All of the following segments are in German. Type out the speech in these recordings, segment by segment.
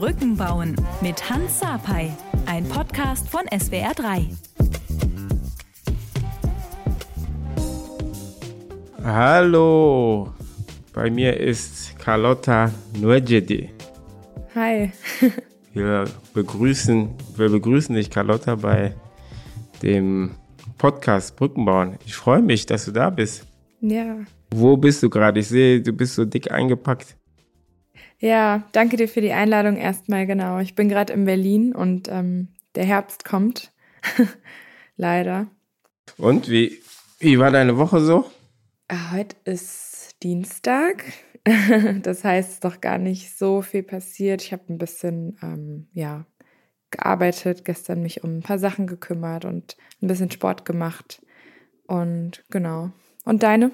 Brücken bauen mit Hans Sapai, ein Podcast von SWR3. Hallo, bei mir ist Carlotta Nuegedi. Hi. Wir begrüßen, wir begrüßen dich, Carlotta, bei dem Podcast Brückenbauen. Ich freue mich, dass du da bist. Ja. Wo bist du gerade? Ich sehe, du bist so dick eingepackt. Ja, danke dir für die Einladung erstmal, genau. Ich bin gerade in Berlin und ähm, der Herbst kommt. Leider. Und wie, wie war deine Woche so? Ah, heute ist Dienstag. das heißt, es ist doch gar nicht so viel passiert. Ich habe ein bisschen, ähm, ja, gearbeitet, gestern mich um ein paar Sachen gekümmert und ein bisschen Sport gemacht. Und genau. Und deine?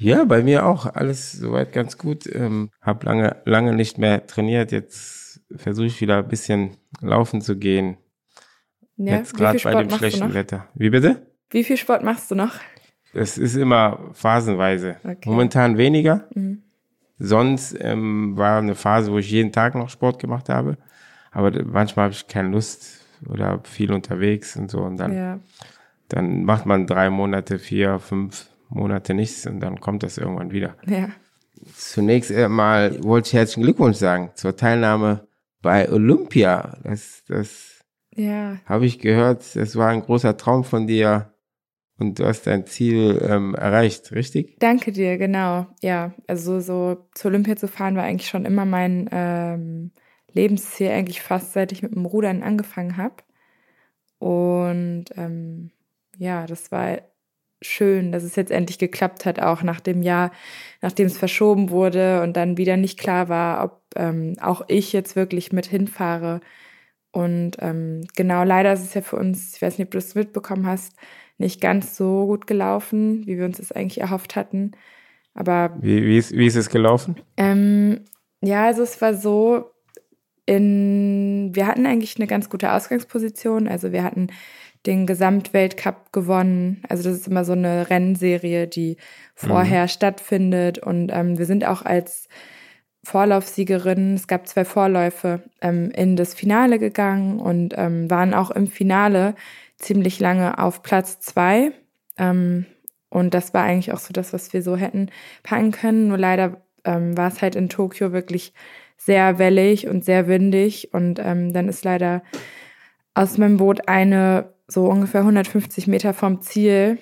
Ja, bei mir auch alles soweit ganz gut. Ähm, hab lange, lange nicht mehr trainiert. Jetzt versuche ich wieder ein bisschen laufen zu gehen. Ja, Jetzt gerade bei dem schlechten Wetter. Wie bitte? Wie viel Sport machst du noch? Es ist immer phasenweise. Okay. Momentan weniger. Mhm. Sonst ähm, war eine Phase, wo ich jeden Tag noch Sport gemacht habe. Aber manchmal habe ich keine Lust oder viel unterwegs und so. Und dann, Ja. dann macht man drei Monate, vier, fünf Monate nichts und dann kommt das irgendwann wieder. Ja. Zunächst einmal wollte ich herzlichen Glückwunsch sagen zur Teilnahme bei Olympia. Das, das Ja. habe ich gehört. Das war ein großer Traum von dir und du hast dein Ziel ähm, erreicht, richtig? Danke dir, genau. Ja, also so zur Olympia zu fahren war eigentlich schon immer mein ähm, Lebensziel, eigentlich fast seit ich mit dem Rudern angefangen habe. Und ähm, ja, das war schön, dass es jetzt endlich geklappt hat, auch nach dem Jahr, nachdem es verschoben wurde und dann wieder nicht klar war, ob ähm, auch ich jetzt wirklich mit hinfahre. Und ähm, genau, leider ist es ja für uns, ich weiß nicht, ob du das mitbekommen hast, nicht ganz so gut gelaufen, wie wir uns das eigentlich erhofft hatten. Aber Wie, wie, ist, wie ist es gelaufen? ähm, ja, also es war so, in, wir hatten eigentlich eine ganz gute Ausgangsposition. Also wir hatten den Gesamtweltcup gewonnen. Also das ist immer so eine Rennserie, die vorher stattfindet. Und ähm, wir sind auch als Vorlaufsiegerin, es gab zwei Vorläufe, ähm, in das Finale gegangen und ähm, waren auch im Finale ziemlich lange auf Platz zwei. Ähm, und das war eigentlich auch so das, was wir so hätten packen können. Nur leider ähm, war es halt in Tokio wirklich sehr wellig und sehr windig. Und ähm, dann ist leider aus meinem Boot eine so ungefähr 150 Meter vom Ziel,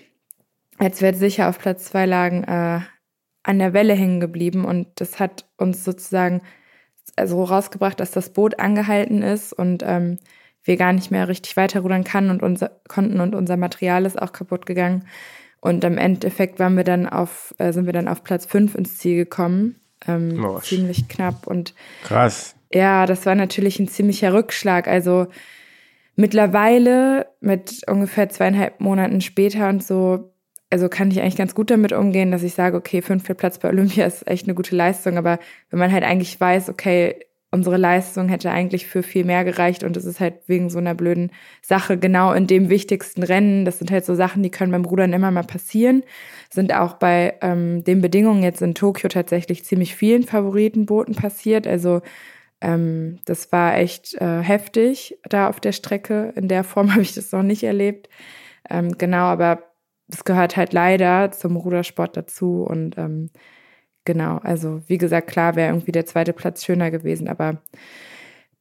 als wir sicher auf Platz zwei lagen, äh, an der Welle hängen geblieben. Und das hat uns sozusagen also rausgebracht, dass das Boot angehalten ist und ähm, wir gar nicht mehr richtig weiterrudern kann und unser, konnten und unser Material ist auch kaputt gegangen. Und im Endeffekt waren wir dann auf, äh, sind wir dann auf Platz fünf ins Ziel gekommen. Ähm, ziemlich knapp. Und Krass. ja, das war natürlich ein ziemlicher Rückschlag. Also mittlerweile mit ungefähr zweieinhalb Monaten später und so, also kann ich eigentlich ganz gut damit umgehen, dass ich sage, okay, fünfter Platz bei Olympia ist echt eine gute Leistung. Aber wenn man halt eigentlich weiß, okay, unsere Leistung hätte eigentlich für viel mehr gereicht und es ist halt wegen so einer blöden Sache genau in dem wichtigsten Rennen. Das sind halt so Sachen, die können beim Rudern immer mal passieren. Sind auch bei ähm, den Bedingungen jetzt in Tokio tatsächlich ziemlich vielen Favoritenbooten passiert. Also ähm, das war echt äh, heftig da auf der Strecke. In der Form habe ich das noch nicht erlebt. Ähm, genau, aber es gehört halt leider zum Rudersport dazu und ähm, genau, also wie gesagt, klar wäre irgendwie der zweite Platz schöner gewesen, aber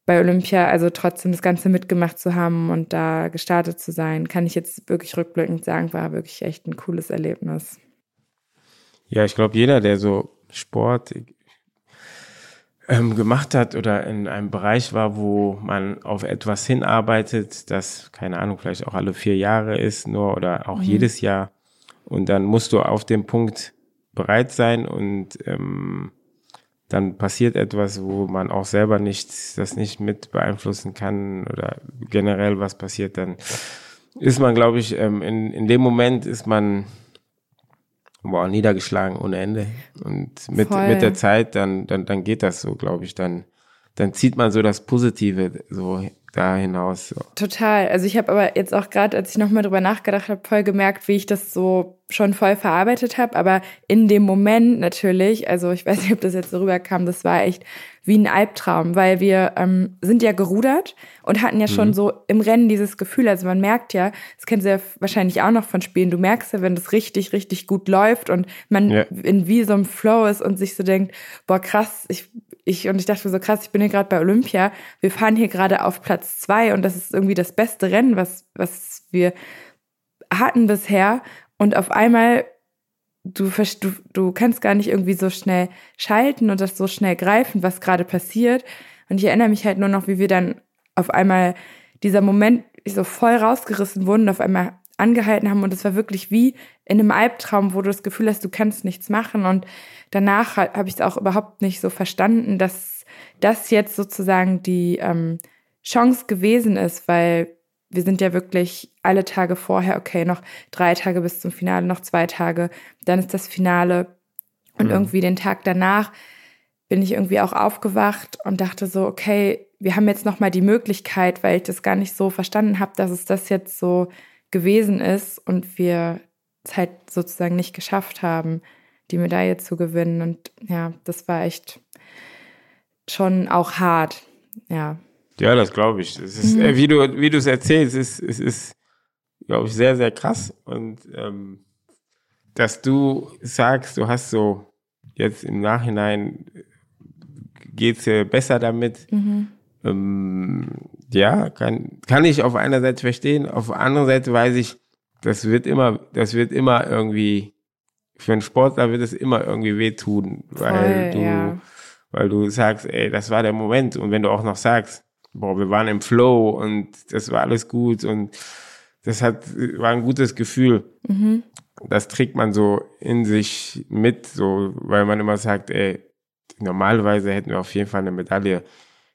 bei Olympia, also trotzdem das Ganze mitgemacht zu haben und da gestartet zu sein, kann ich jetzt wirklich rückblickend sagen, war wirklich echt ein cooles Erlebnis. Ja, ich glaube, jeder, der so Sport ähm, gemacht hat oder in einem Bereich war, wo man auf etwas hinarbeitet, das, keine Ahnung, vielleicht auch alle vier Jahre ist, nur oder auch jedes Jahr. Und dann musst du auf dem Punkt bereit sein und ähm, dann passiert etwas, wo man auch selber nicht, das nicht mit beeinflussen kann oder generell was passiert, dann ist man, glaube ich, ähm, in, in dem Moment ist man boah, niedergeschlagen ohne Ende. Und mit, Voll. mit der Zeit, dann, dann, dann geht das so, glaube ich. Dann, dann zieht man so das Positive so da hinaus. So. Total. Also ich habe aber jetzt auch gerade, als ich nochmal drüber nachgedacht habe, voll gemerkt, wie ich das so schon voll verarbeitet habe. Aber in dem Moment natürlich, also ich weiß nicht, ob das jetzt so rüberkam, das war echt wie ein Albtraum, weil wir ähm, sind ja gerudert und hatten ja schon mhm. so im Rennen dieses Gefühl. Also man merkt ja, das kennen Sie ja wahrscheinlich auch noch von Spielen, du merkst ja, wenn das richtig, richtig gut läuft und man ja. in wie so einem Flow ist und sich so denkt, boah, krass, ich, ich, und ich dachte so krass, ich bin hier gerade bei Olympia, wir fahren hier gerade auf Platz zwei und das ist irgendwie das beste Rennen, was, was wir hatten bisher. Und auf einmal du, du, du kannst gar nicht irgendwie so schnell schalten und das so schnell greifen, was gerade passiert. Und ich erinnere mich halt nur noch, wie wir dann auf einmal dieser Moment so voll rausgerissen wurden und auf einmal angehalten haben und es war wirklich wie in einem Albtraum, wo du das Gefühl hast, du kannst nichts machen und danach habe ich es auch überhaupt nicht so verstanden, dass das jetzt sozusagen die ähm, Chance gewesen ist, weil wir sind ja wirklich alle Tage vorher, okay, noch drei Tage bis zum Finale, noch zwei Tage, dann ist das Finale. Und mhm. irgendwie den Tag danach bin ich irgendwie auch aufgewacht und dachte so, okay, wir haben jetzt noch mal die Möglichkeit, weil ich das gar nicht so verstanden habe, dass es das jetzt so gewesen ist und wir es halt sozusagen nicht geschafft haben, die Medaille zu gewinnen. Und ja, das war echt schon auch hart. Ja. Ja, das glaube ich. Es ist, mhm. äh, wie du wie du es erzählst, es ist, es ist, glaube ich, sehr sehr krass und ähm, dass du sagst, du hast so jetzt im Nachhinein geht's dir besser damit. Mhm. Ähm, ja, kann kann ich auf einer Seite verstehen, auf der anderen Seite weiß ich, das wird immer, das wird immer irgendwie für einen Sportler wird es immer irgendwie wehtun, weil Voll, du ja. weil du sagst, ey, das war der Moment und wenn du auch noch sagst boah, wir waren im Flow und das war alles gut und das hat, war ein gutes Gefühl. Mhm. Das trägt man so in sich mit, so, weil man immer sagt, ey, normalerweise hätten wir auf jeden Fall eine Medaille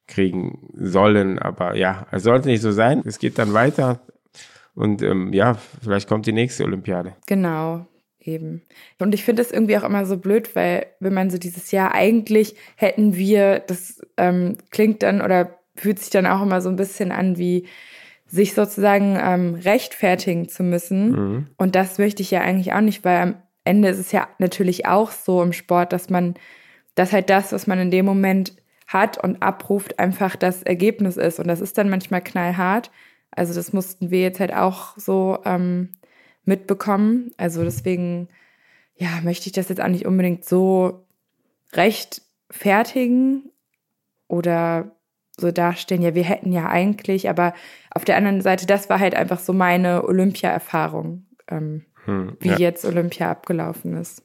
kriegen sollen, aber ja, es sollte nicht so sein. Es geht dann weiter und ähm, ja, vielleicht kommt die nächste Olympiade. Genau, eben. Und ich finde das irgendwie auch immer so blöd, weil wenn man so dieses Jahr eigentlich hätten wir, das ähm, klingt dann oder fühlt sich dann auch immer so ein bisschen an wie sich sozusagen ähm, rechtfertigen zu müssen. Mhm. Und das möchte ich ja eigentlich auch nicht, weil am Ende ist es ja natürlich auch so im Sport, dass man, dass halt das, was man in dem Moment hat und abruft, einfach das Ergebnis ist. Und das ist dann manchmal knallhart. Also das mussten wir jetzt halt auch so ähm, mitbekommen. Also deswegen, ja, möchte ich das jetzt auch nicht unbedingt so rechtfertigen oder so dastehen, ja, wir hätten ja eigentlich, aber auf der anderen Seite, das war halt einfach so meine Olympia-Erfahrung, ähm, hm, wie ja. jetzt Olympia abgelaufen ist.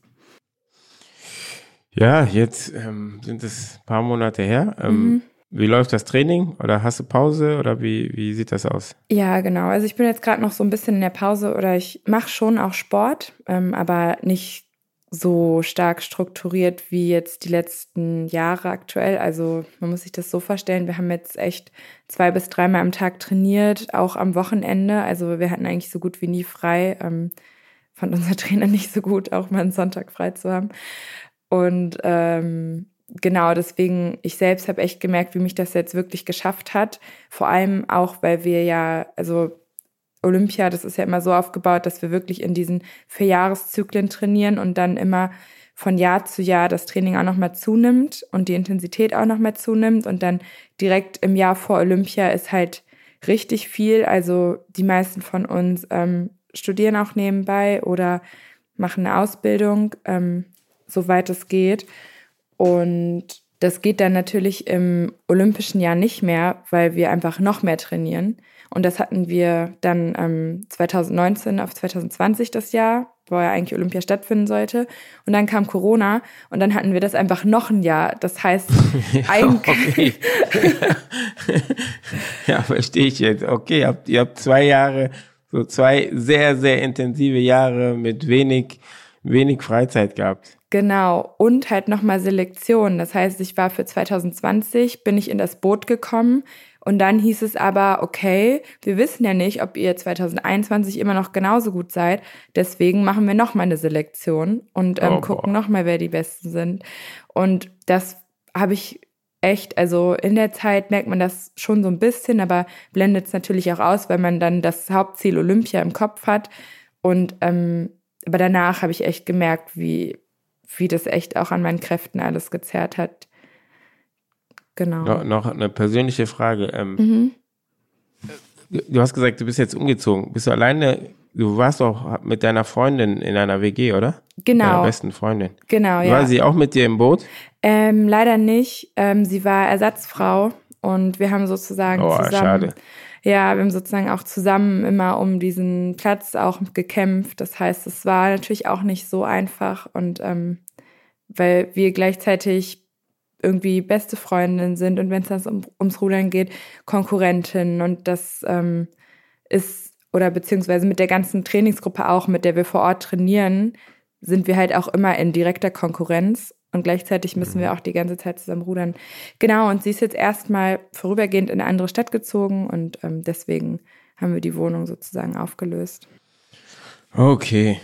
Ja, jetzt ähm, sind es ein paar Monate her. Ähm, mhm. Wie läuft das Training? Oder hast du Pause? Oder wie, wie sieht das aus? Ja, genau. Also ich bin jetzt gerade noch so ein bisschen in der Pause oder ich mache schon auch Sport, ähm, aber nicht so stark strukturiert wie jetzt die letzten Jahre aktuell. Also man muss sich das so vorstellen, wir haben jetzt echt zwei bis dreimal am Tag trainiert, auch am Wochenende. Also wir hatten eigentlich so gut wie nie frei. Ähm, fand unser Trainer nicht so gut, auch mal einen Sonntag frei zu haben. Und ähm, genau, deswegen, ich selbst habe echt gemerkt, wie mich das jetzt wirklich geschafft hat. Vor allem auch, weil wir ja, also Olympia, das ist ja immer so aufgebaut, dass wir wirklich in diesen vier Jahreszyklen trainieren und dann immer von Jahr zu Jahr das Training auch nochmal zunimmt und die Intensität auch nochmal zunimmt und dann direkt im Jahr vor Olympia ist halt richtig viel. Also die meisten von uns ähm, studieren auch nebenbei oder machen eine Ausbildung, ähm, soweit es geht. Und das geht dann natürlich im olympischen Jahr nicht mehr, weil wir einfach noch mehr trainieren. Und das hatten wir dann ähm, 2019 auf 2020 das Jahr, wo ja eigentlich Olympia stattfinden sollte. Und dann kam Corona und dann hatten wir das einfach noch ein Jahr. Das heißt, eigentlich. ja, verstehe ich jetzt. Okay, ihr habt, ihr habt zwei Jahre, so zwei sehr, sehr intensive Jahre mit wenig, wenig Freizeit gehabt. Genau. Und halt nochmal Selektion. Das heißt, ich war für 2020, bin ich in das Boot gekommen und dann hieß es aber, okay, wir wissen ja nicht, ob ihr 2021 immer noch genauso gut seid. Deswegen machen wir nochmal eine Selektion und ähm, oh, gucken nochmal, wer die Besten sind. Und das habe ich echt, also in der Zeit merkt man das schon so ein bisschen, aber blendet es natürlich auch aus, weil man dann das Hauptziel Olympia im Kopf hat. Und ähm, aber danach habe ich echt gemerkt, wie, wie das echt auch an meinen Kräften alles gezerrt hat genau. No, noch eine persönliche Frage. Ähm, mhm. Du hast gesagt, du bist jetzt umgezogen. Bist du alleine? Du warst auch mit deiner Freundin in einer WG, oder? Genau. Deiner besten Freundin. Genau, ja. War sie auch mit dir im Boot? Ähm, leider nicht. Ähm, sie war Ersatzfrau und wir haben sozusagen oh, zusammen. Schade. Ja, wir haben sozusagen auch zusammen immer um diesen Platz auch gekämpft. Das heißt, es war natürlich auch nicht so einfach und ähm, weil wir gleichzeitig irgendwie beste Freundinnen sind und wenn es dann um, ums Rudern geht, Konkurrentinnen und das ähm, ist oder beziehungsweise mit der ganzen Trainingsgruppe auch, mit der wir vor Ort trainieren, sind wir halt auch immer in direkter Konkurrenz und gleichzeitig müssen wir mhm. auch die ganze Zeit zusammen rudern. Genau, und sie ist jetzt erstmal vorübergehend in eine andere Stadt gezogen und ähm, deswegen haben wir die Wohnung sozusagen aufgelöst. Okay.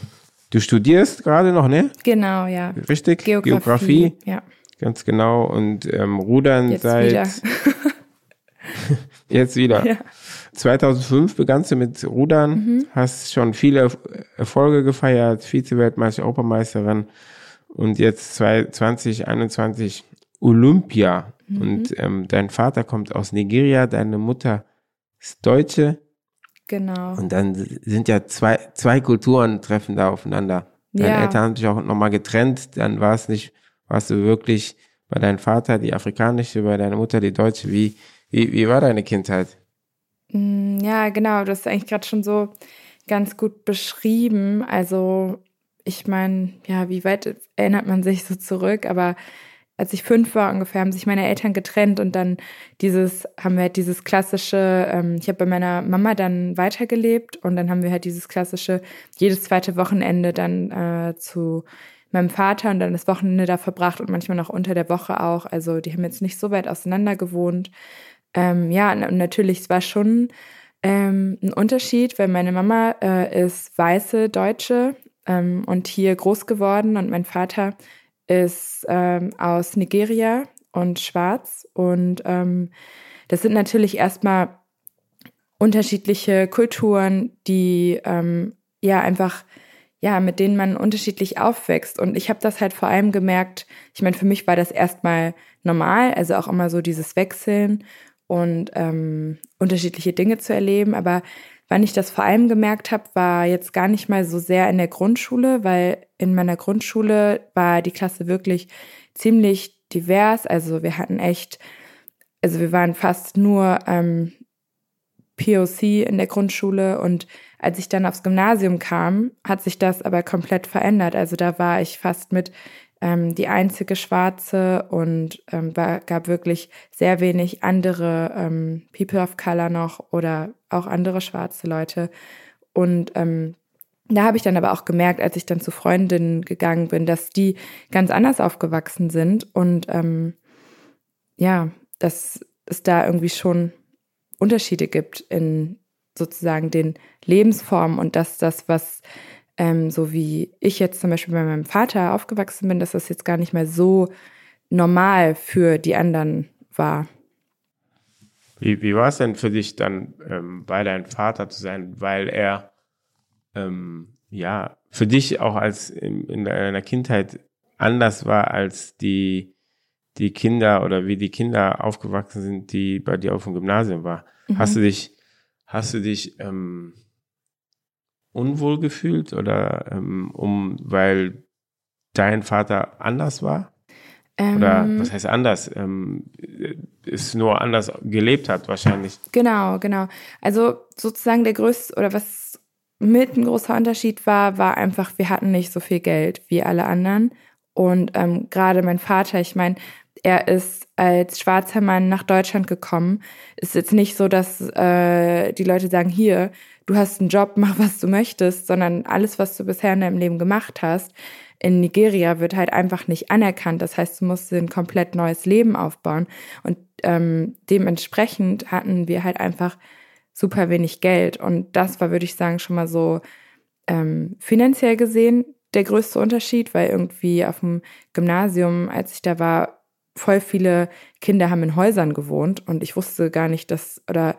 Du studierst gerade noch, ne? Genau, ja. Richtig? Geografie. Geografie. Ja. Ganz genau. Und ähm, Rudern jetzt seit. Wieder. jetzt wieder. Ja. 2005 begannst du mit Rudern, mhm. hast schon viele Erfolge gefeiert, Vize-Weltmeister, Europameisterin und jetzt 2021 Olympia. Mhm. Und ähm, dein Vater kommt aus Nigeria, deine Mutter ist Deutsche. Genau. Und dann sind ja zwei, zwei Kulturen treffen da aufeinander. Deine ja. Eltern haben sich auch nochmal getrennt, dann war es nicht, warst du wirklich bei deinem Vater die afrikanische, bei deiner Mutter die deutsche. Wie, wie, wie war deine Kindheit? Mm, ja, genau, das ist eigentlich gerade schon so ganz gut beschrieben. Also ich meine, ja, wie weit erinnert man sich so zurück? Aber als ich fünf war ungefähr, haben sich meine Eltern getrennt und dann dieses, haben wir halt dieses klassische, ähm, ich habe bei meiner Mama dann weitergelebt und dann haben wir halt dieses klassische, jedes zweite Wochenende dann äh, zu meinem Vater und dann das Wochenende da verbracht und manchmal noch unter der Woche auch. Also die haben jetzt nicht so weit auseinander gewohnt. Ähm, ja, und natürlich, es war schon ähm, ein Unterschied, weil meine Mama äh, ist weiße Deutsche ähm, und hier groß geworden und mein Vater ist ähm, aus Nigeria und schwarz. Und ähm, das sind natürlich erstmal unterschiedliche Kulturen, die ähm, ja einfach ja, mit denen man unterschiedlich aufwächst. Und ich habe das halt vor allem gemerkt, ich meine, für mich war das erstmal normal, also auch immer so dieses Wechseln und ähm, unterschiedliche Dinge zu erleben. Aber Wann ich das vor allem gemerkt habe, war jetzt gar nicht mal so sehr in der Grundschule, weil in meiner Grundschule war die Klasse wirklich ziemlich divers. Also wir hatten echt, also wir waren fast nur ähm, POC in der Grundschule und als ich dann aufs Gymnasium kam, hat sich das aber komplett verändert. Also da war ich fast mit ähm, die einzige Schwarze und ähm, war, gab wirklich sehr wenig andere ähm, People of Color noch oder auch andere schwarze Leute. Und ähm, da habe ich dann aber auch gemerkt, als ich dann zu Freundinnen gegangen bin, dass die ganz anders aufgewachsen sind und ähm, ja, dass es da irgendwie schon Unterschiede gibt in sozusagen den Lebensformen und dass das, was ähm, so wie ich jetzt zum Beispiel bei meinem Vater aufgewachsen bin, dass das jetzt gar nicht mehr so normal für die anderen war. Wie, wie war es denn für dich dann ähm, bei deinem Vater zu sein, weil er ähm, ja für dich auch als in, in deiner Kindheit anders war als die die Kinder oder wie die Kinder aufgewachsen sind, die bei dir auf dem Gymnasium war. Mhm. Hast du dich hast du dich ähm, unwohl gefühlt oder ähm, um, weil dein Vater anders war? Ähm, oder was heißt anders? Ähm, ist nur anders gelebt hat wahrscheinlich. Genau, genau. Also sozusagen der größte oder was mit ein großer Unterschied war, war einfach, wir hatten nicht so viel Geld wie alle anderen. Und ähm, gerade mein Vater, ich meine, er ist als schwarzer Mann nach Deutschland gekommen. Ist jetzt nicht so, dass äh, die Leute sagen, hier, du hast einen Job, mach was du möchtest, sondern alles, was du bisher in deinem Leben gemacht hast, in Nigeria wird halt einfach nicht anerkannt. Das heißt, du musst ein komplett neues Leben aufbauen. Und ähm, dementsprechend hatten wir halt einfach super wenig Geld. Und das war, würde ich sagen, schon mal so ähm, finanziell gesehen der größte Unterschied, weil irgendwie auf dem Gymnasium, als ich da war, voll viele Kinder haben in Häusern gewohnt und ich wusste gar nicht, dass, oder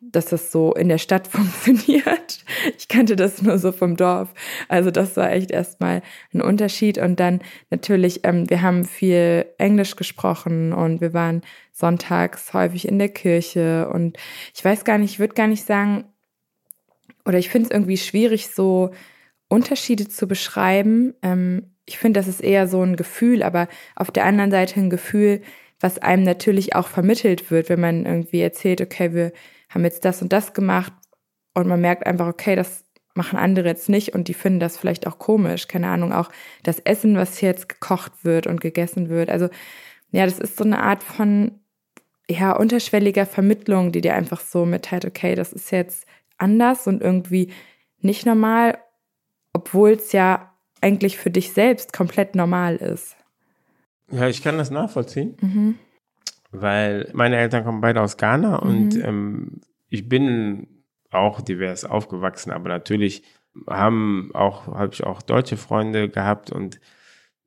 dass das so in der Stadt funktioniert. Ich kannte das nur so vom Dorf. Also das war echt erstmal ein Unterschied. Und dann natürlich, ähm, wir haben viel Englisch gesprochen und wir waren sonntags häufig in der Kirche. Und ich weiß gar nicht, ich würde gar nicht sagen, oder ich finde es irgendwie schwierig, so Unterschiede zu beschreiben. Ähm, ich finde, das ist eher so ein Gefühl, aber auf der anderen Seite ein Gefühl, was einem natürlich auch vermittelt wird, wenn man irgendwie erzählt, okay, wir haben jetzt das und das gemacht und man merkt einfach, okay, das machen andere jetzt nicht und die finden das vielleicht auch komisch. Keine Ahnung, auch das Essen, was jetzt gekocht wird und gegessen wird. Also ja, das ist so eine Art von ja, unterschwelliger Vermittlung, die dir einfach so mitteilt, okay, das ist jetzt anders und irgendwie nicht normal, obwohl es ja eigentlich für dich selbst komplett normal ist. Ja, ich kann das nachvollziehen, mhm. weil meine Eltern kommen beide aus Ghana mhm. und ähm, ich bin auch divers aufgewachsen, aber natürlich haben auch habe ich auch deutsche Freunde gehabt und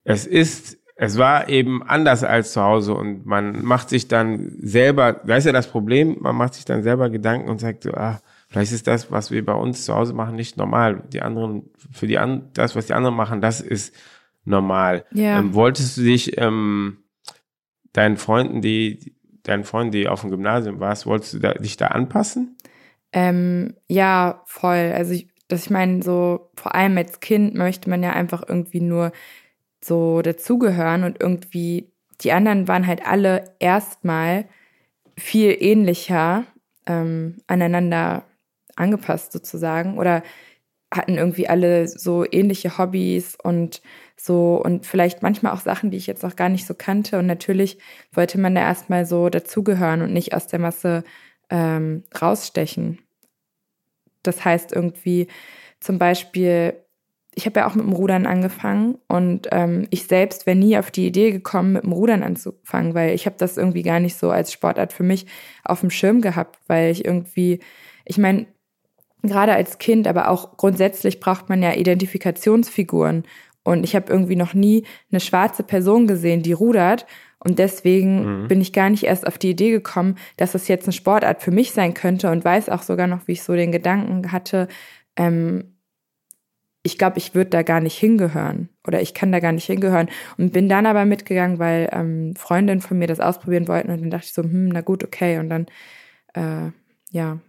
es ist es war eben anders als zu Hause und man macht sich dann selber, da ist ja das Problem, man macht sich dann selber Gedanken und sagt so, ah, vielleicht ist das, was wir bei uns zu Hause machen, nicht normal. Die anderen, für die an, das, was die anderen machen, das ist normal. Ja. Ähm, wolltest du dich ähm, deinen Freunden, die deinen Freunden, die auf dem Gymnasium warst, wolltest du da, dich da anpassen? Ähm, ja, voll. Also ich, dass ich meine, so vor allem als Kind möchte man ja einfach irgendwie nur so dazugehören und irgendwie die anderen waren halt alle erstmal viel ähnlicher ähm, aneinander angepasst sozusagen oder hatten irgendwie alle so ähnliche Hobbys und so und vielleicht manchmal auch Sachen, die ich jetzt noch gar nicht so kannte. Und natürlich wollte man da erstmal so dazugehören und nicht aus der Masse ähm, rausstechen. Das heißt irgendwie zum Beispiel, ich habe ja auch mit dem Rudern angefangen und ähm, ich selbst wäre nie auf die Idee gekommen, mit dem Rudern anzufangen, weil ich habe das irgendwie gar nicht so als Sportart für mich auf dem Schirm gehabt, weil ich irgendwie, ich meine, gerade als Kind, aber auch grundsätzlich braucht man ja Identifikationsfiguren. Und ich habe irgendwie noch nie eine schwarze Person gesehen, die rudert. Und deswegen mhm. bin ich gar nicht erst auf die Idee gekommen, dass das jetzt eine Sportart für mich sein könnte und weiß auch sogar noch, wie ich so den Gedanken hatte, ähm, ich glaube, ich würde da gar nicht hingehören oder ich kann da gar nicht hingehören. Und bin dann aber mitgegangen, weil ähm, Freundinnen von mir das ausprobieren wollten und dann dachte ich so, hm, na gut, okay. Und dann, äh, ja,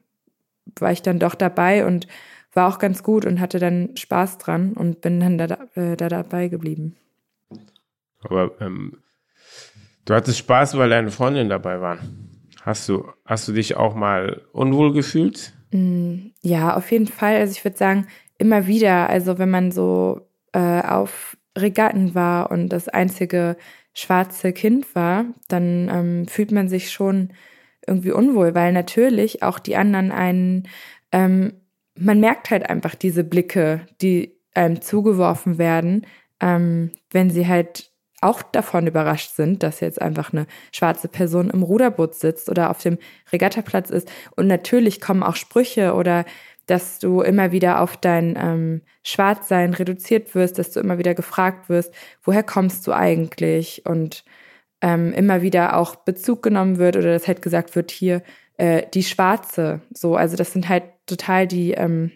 war ich dann doch dabei und war auch ganz gut und hatte dann Spaß dran und bin dann da, äh, da dabei geblieben. Aber ähm, du hattest Spaß, weil deine Freundin dabei war. Hast du, hast du dich auch mal unwohl gefühlt? Mm, ja, auf jeden Fall. Also ich würde sagen, immer wieder. Also wenn man so äh, auf Regatten war und das einzige schwarze Kind war, dann ähm, fühlt man sich schon irgendwie unwohl, weil natürlich auch die anderen einen, ähm, man merkt halt einfach diese Blicke, die einem zugeworfen werden, ähm, wenn sie halt auch davon überrascht sind, dass jetzt einfach eine schwarze Person im Ruderboot sitzt oder auf dem Regattaplatz ist. Und natürlich kommen auch Sprüche oder dass du immer wieder auf dein ähm, Schwarzsein reduziert wirst, dass du immer wieder gefragt wirst, woher kommst du eigentlich? Und ähm, immer wieder auch Bezug genommen wird oder dass halt gesagt wird, hier äh, die Schwarze. So, also das sind halt total die ähm,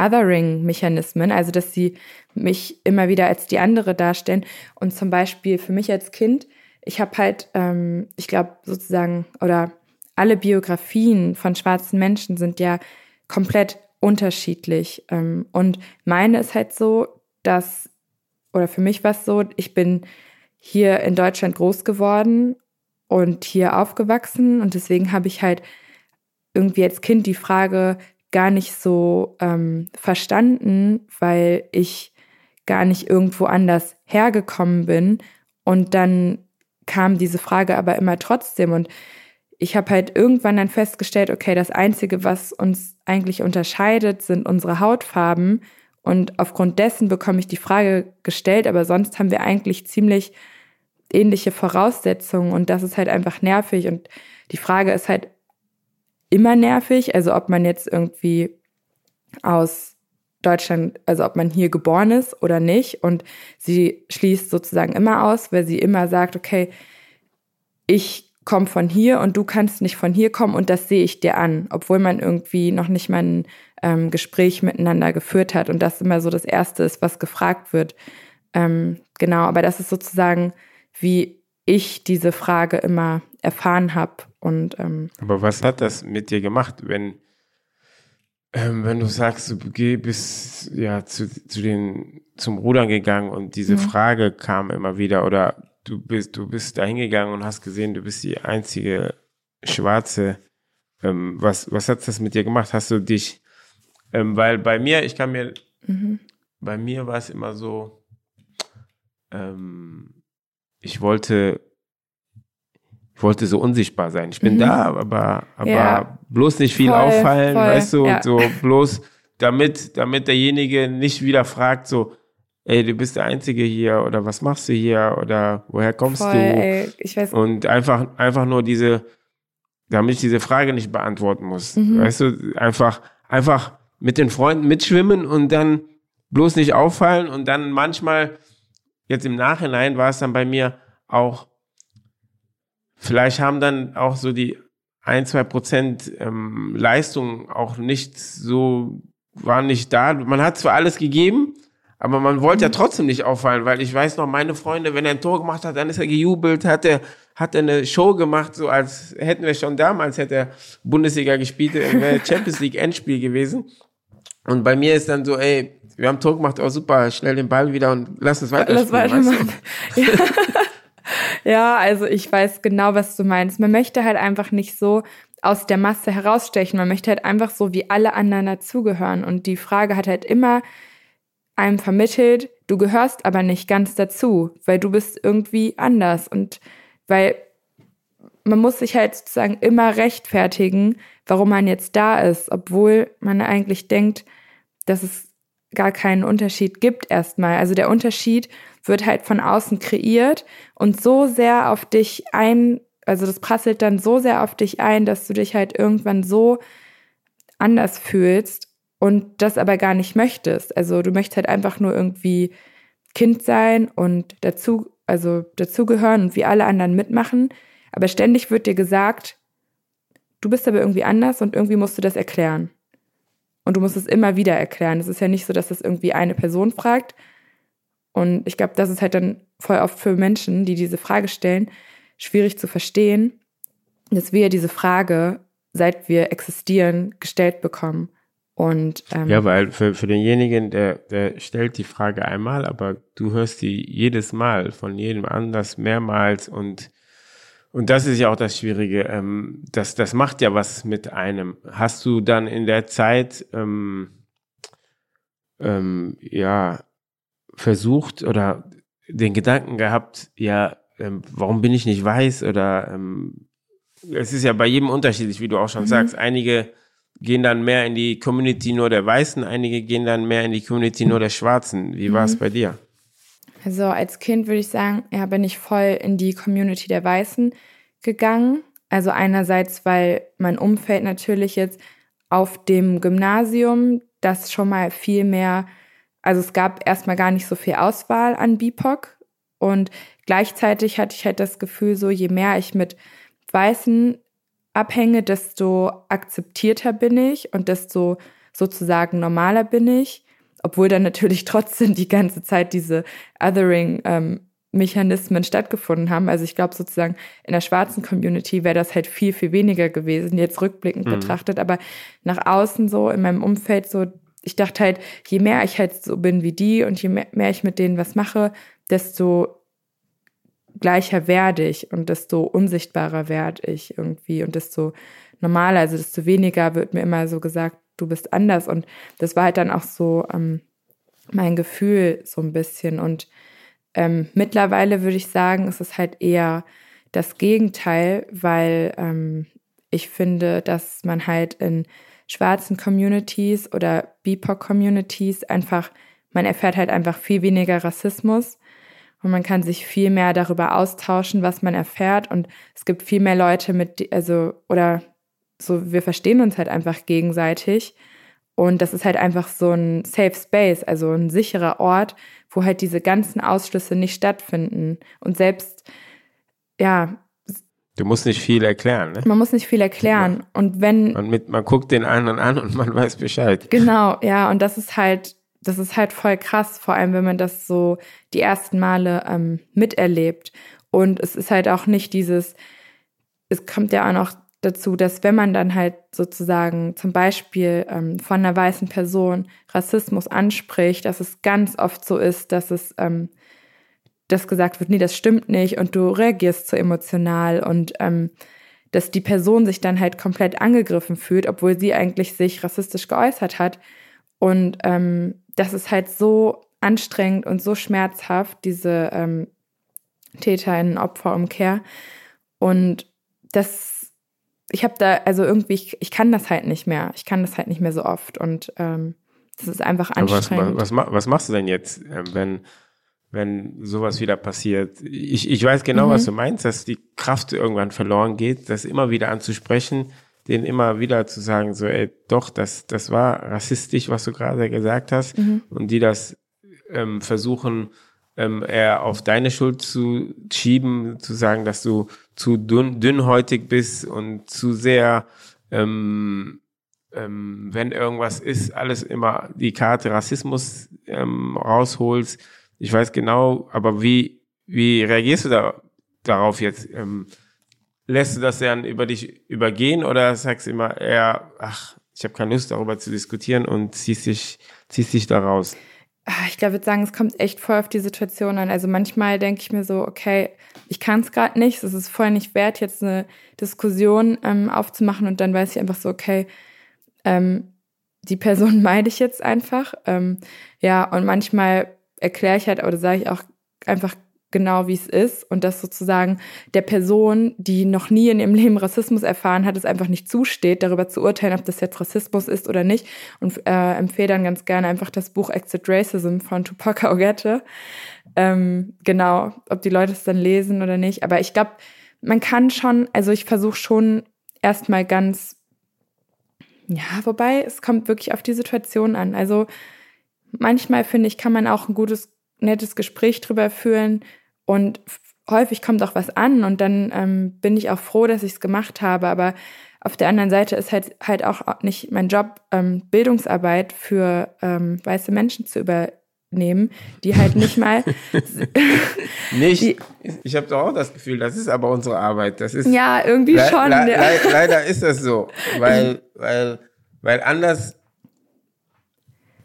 Othering-Mechanismen, also dass sie mich immer wieder als die andere darstellen. Und zum Beispiel für mich als Kind, ich habe halt, ähm, ich glaube sozusagen, oder alle Biografien von schwarzen Menschen sind ja komplett unterschiedlich. Ähm, und meine ist halt so, dass, oder für mich war es so, ich bin hier in Deutschland groß geworden und hier aufgewachsen. Und deswegen habe ich halt irgendwie als Kind die Frage gar nicht so ähm, verstanden, weil ich gar nicht irgendwo anders hergekommen bin. Und dann kam diese Frage aber immer trotzdem. Und ich habe halt irgendwann dann festgestellt, okay, das Einzige, was uns eigentlich unterscheidet, sind unsere Hautfarben. Und aufgrund dessen bekomme ich die Frage gestellt, aber sonst haben wir eigentlich ziemlich ähnliche Voraussetzungen und das ist halt einfach nervig und die Frage ist halt immer nervig, also ob man jetzt irgendwie aus Deutschland, also ob man hier geboren ist oder nicht und sie schließt sozusagen immer aus, weil sie immer sagt, okay, ich komm von hier und du kannst nicht von hier kommen und das sehe ich dir an, obwohl man irgendwie noch nicht mal ein ähm, Gespräch miteinander geführt hat und das immer so das Erste ist, was gefragt wird. Ähm, genau, aber das ist sozusagen, wie ich diese Frage immer erfahren habe. Und, ähm, aber was hat das mit dir gemacht, wenn, ähm, wenn du sagst, du geh bis ja zu, zu den zum Rudern gegangen und diese mhm. Frage kam immer wieder oder du bist, du bist da hingegangen und hast gesehen, du bist die einzige Schwarze. Ähm, was, was hat das mit dir gemacht? Hast du dich, ähm, weil bei mir, ich kann mir, mhm. bei mir war es immer so, ähm, ich wollte, ich wollte so unsichtbar sein. Ich bin mhm. da, aber, aber ja. bloß nicht viel voll, auffallen, voll, weißt du, ja. und so bloß damit, damit derjenige nicht wieder fragt, so, ey, du bist der Einzige hier oder was machst du hier oder woher kommst Voll, du? Ey. Und einfach, einfach nur diese, damit ich diese Frage nicht beantworten muss. Mhm. Weißt du, einfach, einfach mit den Freunden mitschwimmen und dann bloß nicht auffallen und dann manchmal, jetzt im Nachhinein war es dann bei mir auch, vielleicht haben dann auch so die ein, zwei Prozent ähm, Leistung auch nicht so, waren nicht da. Man hat zwar alles gegeben, aber man wollte ja mhm. trotzdem nicht auffallen, weil ich weiß noch, meine Freunde, wenn er ein Tor gemacht hat, dann ist er gejubelt, hat er, hat er eine Show gemacht, so als hätten wir schon damals, hätte er Bundesliga gespielt, wäre Champions League Endspiel gewesen. Und bei mir ist dann so, ey, wir haben Tor gemacht, oh super, schnell den Ball wieder und lass uns weiter. Lass weitermachen. Ja. ja, also ich weiß genau, was du meinst. Man möchte halt einfach nicht so aus der Masse herausstechen. Man möchte halt einfach so wie alle anderen dazugehören. Und die Frage hat halt immer einem vermittelt, du gehörst aber nicht ganz dazu, weil du bist irgendwie anders und weil man muss sich halt sozusagen immer rechtfertigen, warum man jetzt da ist, obwohl man eigentlich denkt, dass es gar keinen Unterschied gibt erstmal. Also der Unterschied wird halt von außen kreiert und so sehr auf dich ein, also das prasselt dann so sehr auf dich ein, dass du dich halt irgendwann so anders fühlst und das aber gar nicht möchtest. Also du möchtest halt einfach nur irgendwie Kind sein und dazu, also dazugehören und wie alle anderen mitmachen. Aber ständig wird dir gesagt, du bist aber irgendwie anders und irgendwie musst du das erklären. Und du musst es immer wieder erklären. Es ist ja nicht so, dass das irgendwie eine Person fragt. Und ich glaube, das ist halt dann voll oft für Menschen, die diese Frage stellen, schwierig zu verstehen, dass wir diese Frage, seit wir existieren, gestellt bekommen. Und, ähm, ja, weil für, für denjenigen, der, der stellt die Frage einmal, aber du hörst sie jedes Mal von jedem anders mehrmals und und das ist ja auch das Schwierige. Ähm, das, das macht ja was mit einem. Hast du dann in der Zeit ähm, ähm, ja versucht oder den Gedanken gehabt, ja, ähm, warum bin ich nicht weiß? Oder ähm, es ist ja bei jedem unterschiedlich, wie du auch schon mhm. sagst. Einige gehen dann mehr in die Community nur der Weißen, einige gehen dann mehr in die Community nur der Schwarzen. Wie war es mhm. bei dir? Also als Kind würde ich sagen, ja, bin ich voll in die Community der Weißen gegangen. Also einerseits, weil mein Umfeld natürlich jetzt auf dem Gymnasium das schon mal viel mehr, also es gab erstmal gar nicht so viel Auswahl an BIPOC und gleichzeitig hatte ich halt das Gefühl, so je mehr ich mit Weißen abhänge, desto akzeptierter bin ich und desto sozusagen normaler bin ich. Obwohl dann natürlich trotzdem die ganze Zeit diese Othering-Mechanismen ähm, stattgefunden haben. Also ich glaube sozusagen in der schwarzen Community wäre das halt viel, viel weniger gewesen, jetzt rückblickend mhm. betrachtet. Aber nach außen so, in meinem Umfeld so, ich dachte halt, je mehr ich halt so bin wie die und je mehr, mehr ich mit denen was mache, desto gleicher werde ich und desto unsichtbarer werde ich irgendwie und desto normaler, also desto weniger wird mir immer so gesagt, du bist anders. Und das war halt dann auch so ähm, mein Gefühl so ein bisschen. Und ähm, mittlerweile würde ich sagen, ist es halt eher das Gegenteil, weil ähm, ich finde, dass man halt in schwarzen Communities oder BIPOC-Communities einfach, man erfährt halt einfach viel weniger Rassismus und man kann sich viel mehr darüber austauschen, was man erfährt und es gibt viel mehr Leute mit, also, oder so, wir verstehen uns halt einfach gegenseitig und das ist halt einfach so ein Safe Space, also ein sicherer Ort, wo halt diese ganzen Ausschlüsse nicht stattfinden und selbst, ja, Du musst nicht viel erklären, ne? Man muss nicht viel erklären. Und wenn. Man, mit, man guckt den anderen an und man weiß Bescheid. Genau, ja. Und das ist halt, das ist halt voll krass, vor allem wenn man das so die ersten Male ähm, miterlebt. Und es ist halt auch nicht dieses, es kommt ja auch noch dazu, dass wenn man dann halt sozusagen zum Beispiel ähm, von einer weißen Person Rassismus anspricht, dass es ganz oft so ist, dass es ähm, dass gesagt wird, nee, das stimmt nicht und du reagierst zu emotional und ähm, dass die Person sich dann halt komplett angegriffen fühlt, obwohl sie eigentlich sich rassistisch geäußert hat. Und ähm, das ist halt so anstrengend und so schmerzhaft, diese ähm, Täter-in-Opfer-Umkehr. Und das, ich habe da, also irgendwie, ich, ich kann das halt nicht mehr. Ich kann das halt nicht mehr so oft. Und ähm, das ist einfach anstrengend. Was, was, was, machst du denn jetzt, ähm, wenn wenn sowas wieder passiert. Ich, ich weiß genau, mhm. was du meinst, dass die Kraft irgendwann verloren geht, das immer wieder anzusprechen, den immer wieder zu sagen, so, ey, doch, das, das war rassistisch, was du gerade gesagt hast, mhm. und die das ähm, versuchen, ähm, eher auf deine Schuld zu schieben, zu sagen, dass du zu dünn, dünnhäutig bist und zu sehr, ähm, ähm, wenn irgendwas ist, alles immer die Karte Rassismus ähm, rausholst ich weiß genau, aber wie, wie reagierst du da, darauf jetzt? Ähm, lässt du das dann über dich übergehen oder sagst immer eher, ach, ich habe keine Lust darüber zu diskutieren und ziehst dich, ziehst dich da raus? Ah, ich glaube, ich würde sagen, es kommt echt voll auf die Situation an. Also manchmal denke ich mir so, okay, ich kann es gerade nicht, es ist voll nicht wert, jetzt eine Diskussion ähm, aufzumachen und dann weiß ich einfach so, okay, ähm, die Person meide ich jetzt einfach. Ähm, ja, und manchmal erkläre ich halt oder sage ich auch einfach genau, wie es ist und dass sozusagen der Person, die noch nie in ihrem Leben Rassismus erfahren hat, es einfach nicht zusteht, darüber zu urteilen, ob das jetzt Rassismus ist oder nicht und äh, empfehle dann ganz gerne einfach das Buch Exit Racism von Tupac Ogette. Ähm, genau, ob die Leute es dann lesen oder nicht, aber ich glaube, man kann schon, also ich versuche schon erstmal ganz, ja, wobei es kommt wirklich auf die Situation an. Also manchmal finde ich, kann man auch ein gutes, nettes Gespräch drüber führen und häufig kommt auch was an und dann ähm, bin ich auch froh, dass ich es gemacht habe. Aber auf der anderen Seite ist halt halt auch nicht mein Job, ähm, Bildungsarbeit für ähm, weiße Menschen zu übernehmen, die halt nicht mal nicht. Die, ich habe doch auch das Gefühl, das ist aber unsere Arbeit. Das ist ja irgendwie le schon. Le le leider ist das so, weil weil weil anders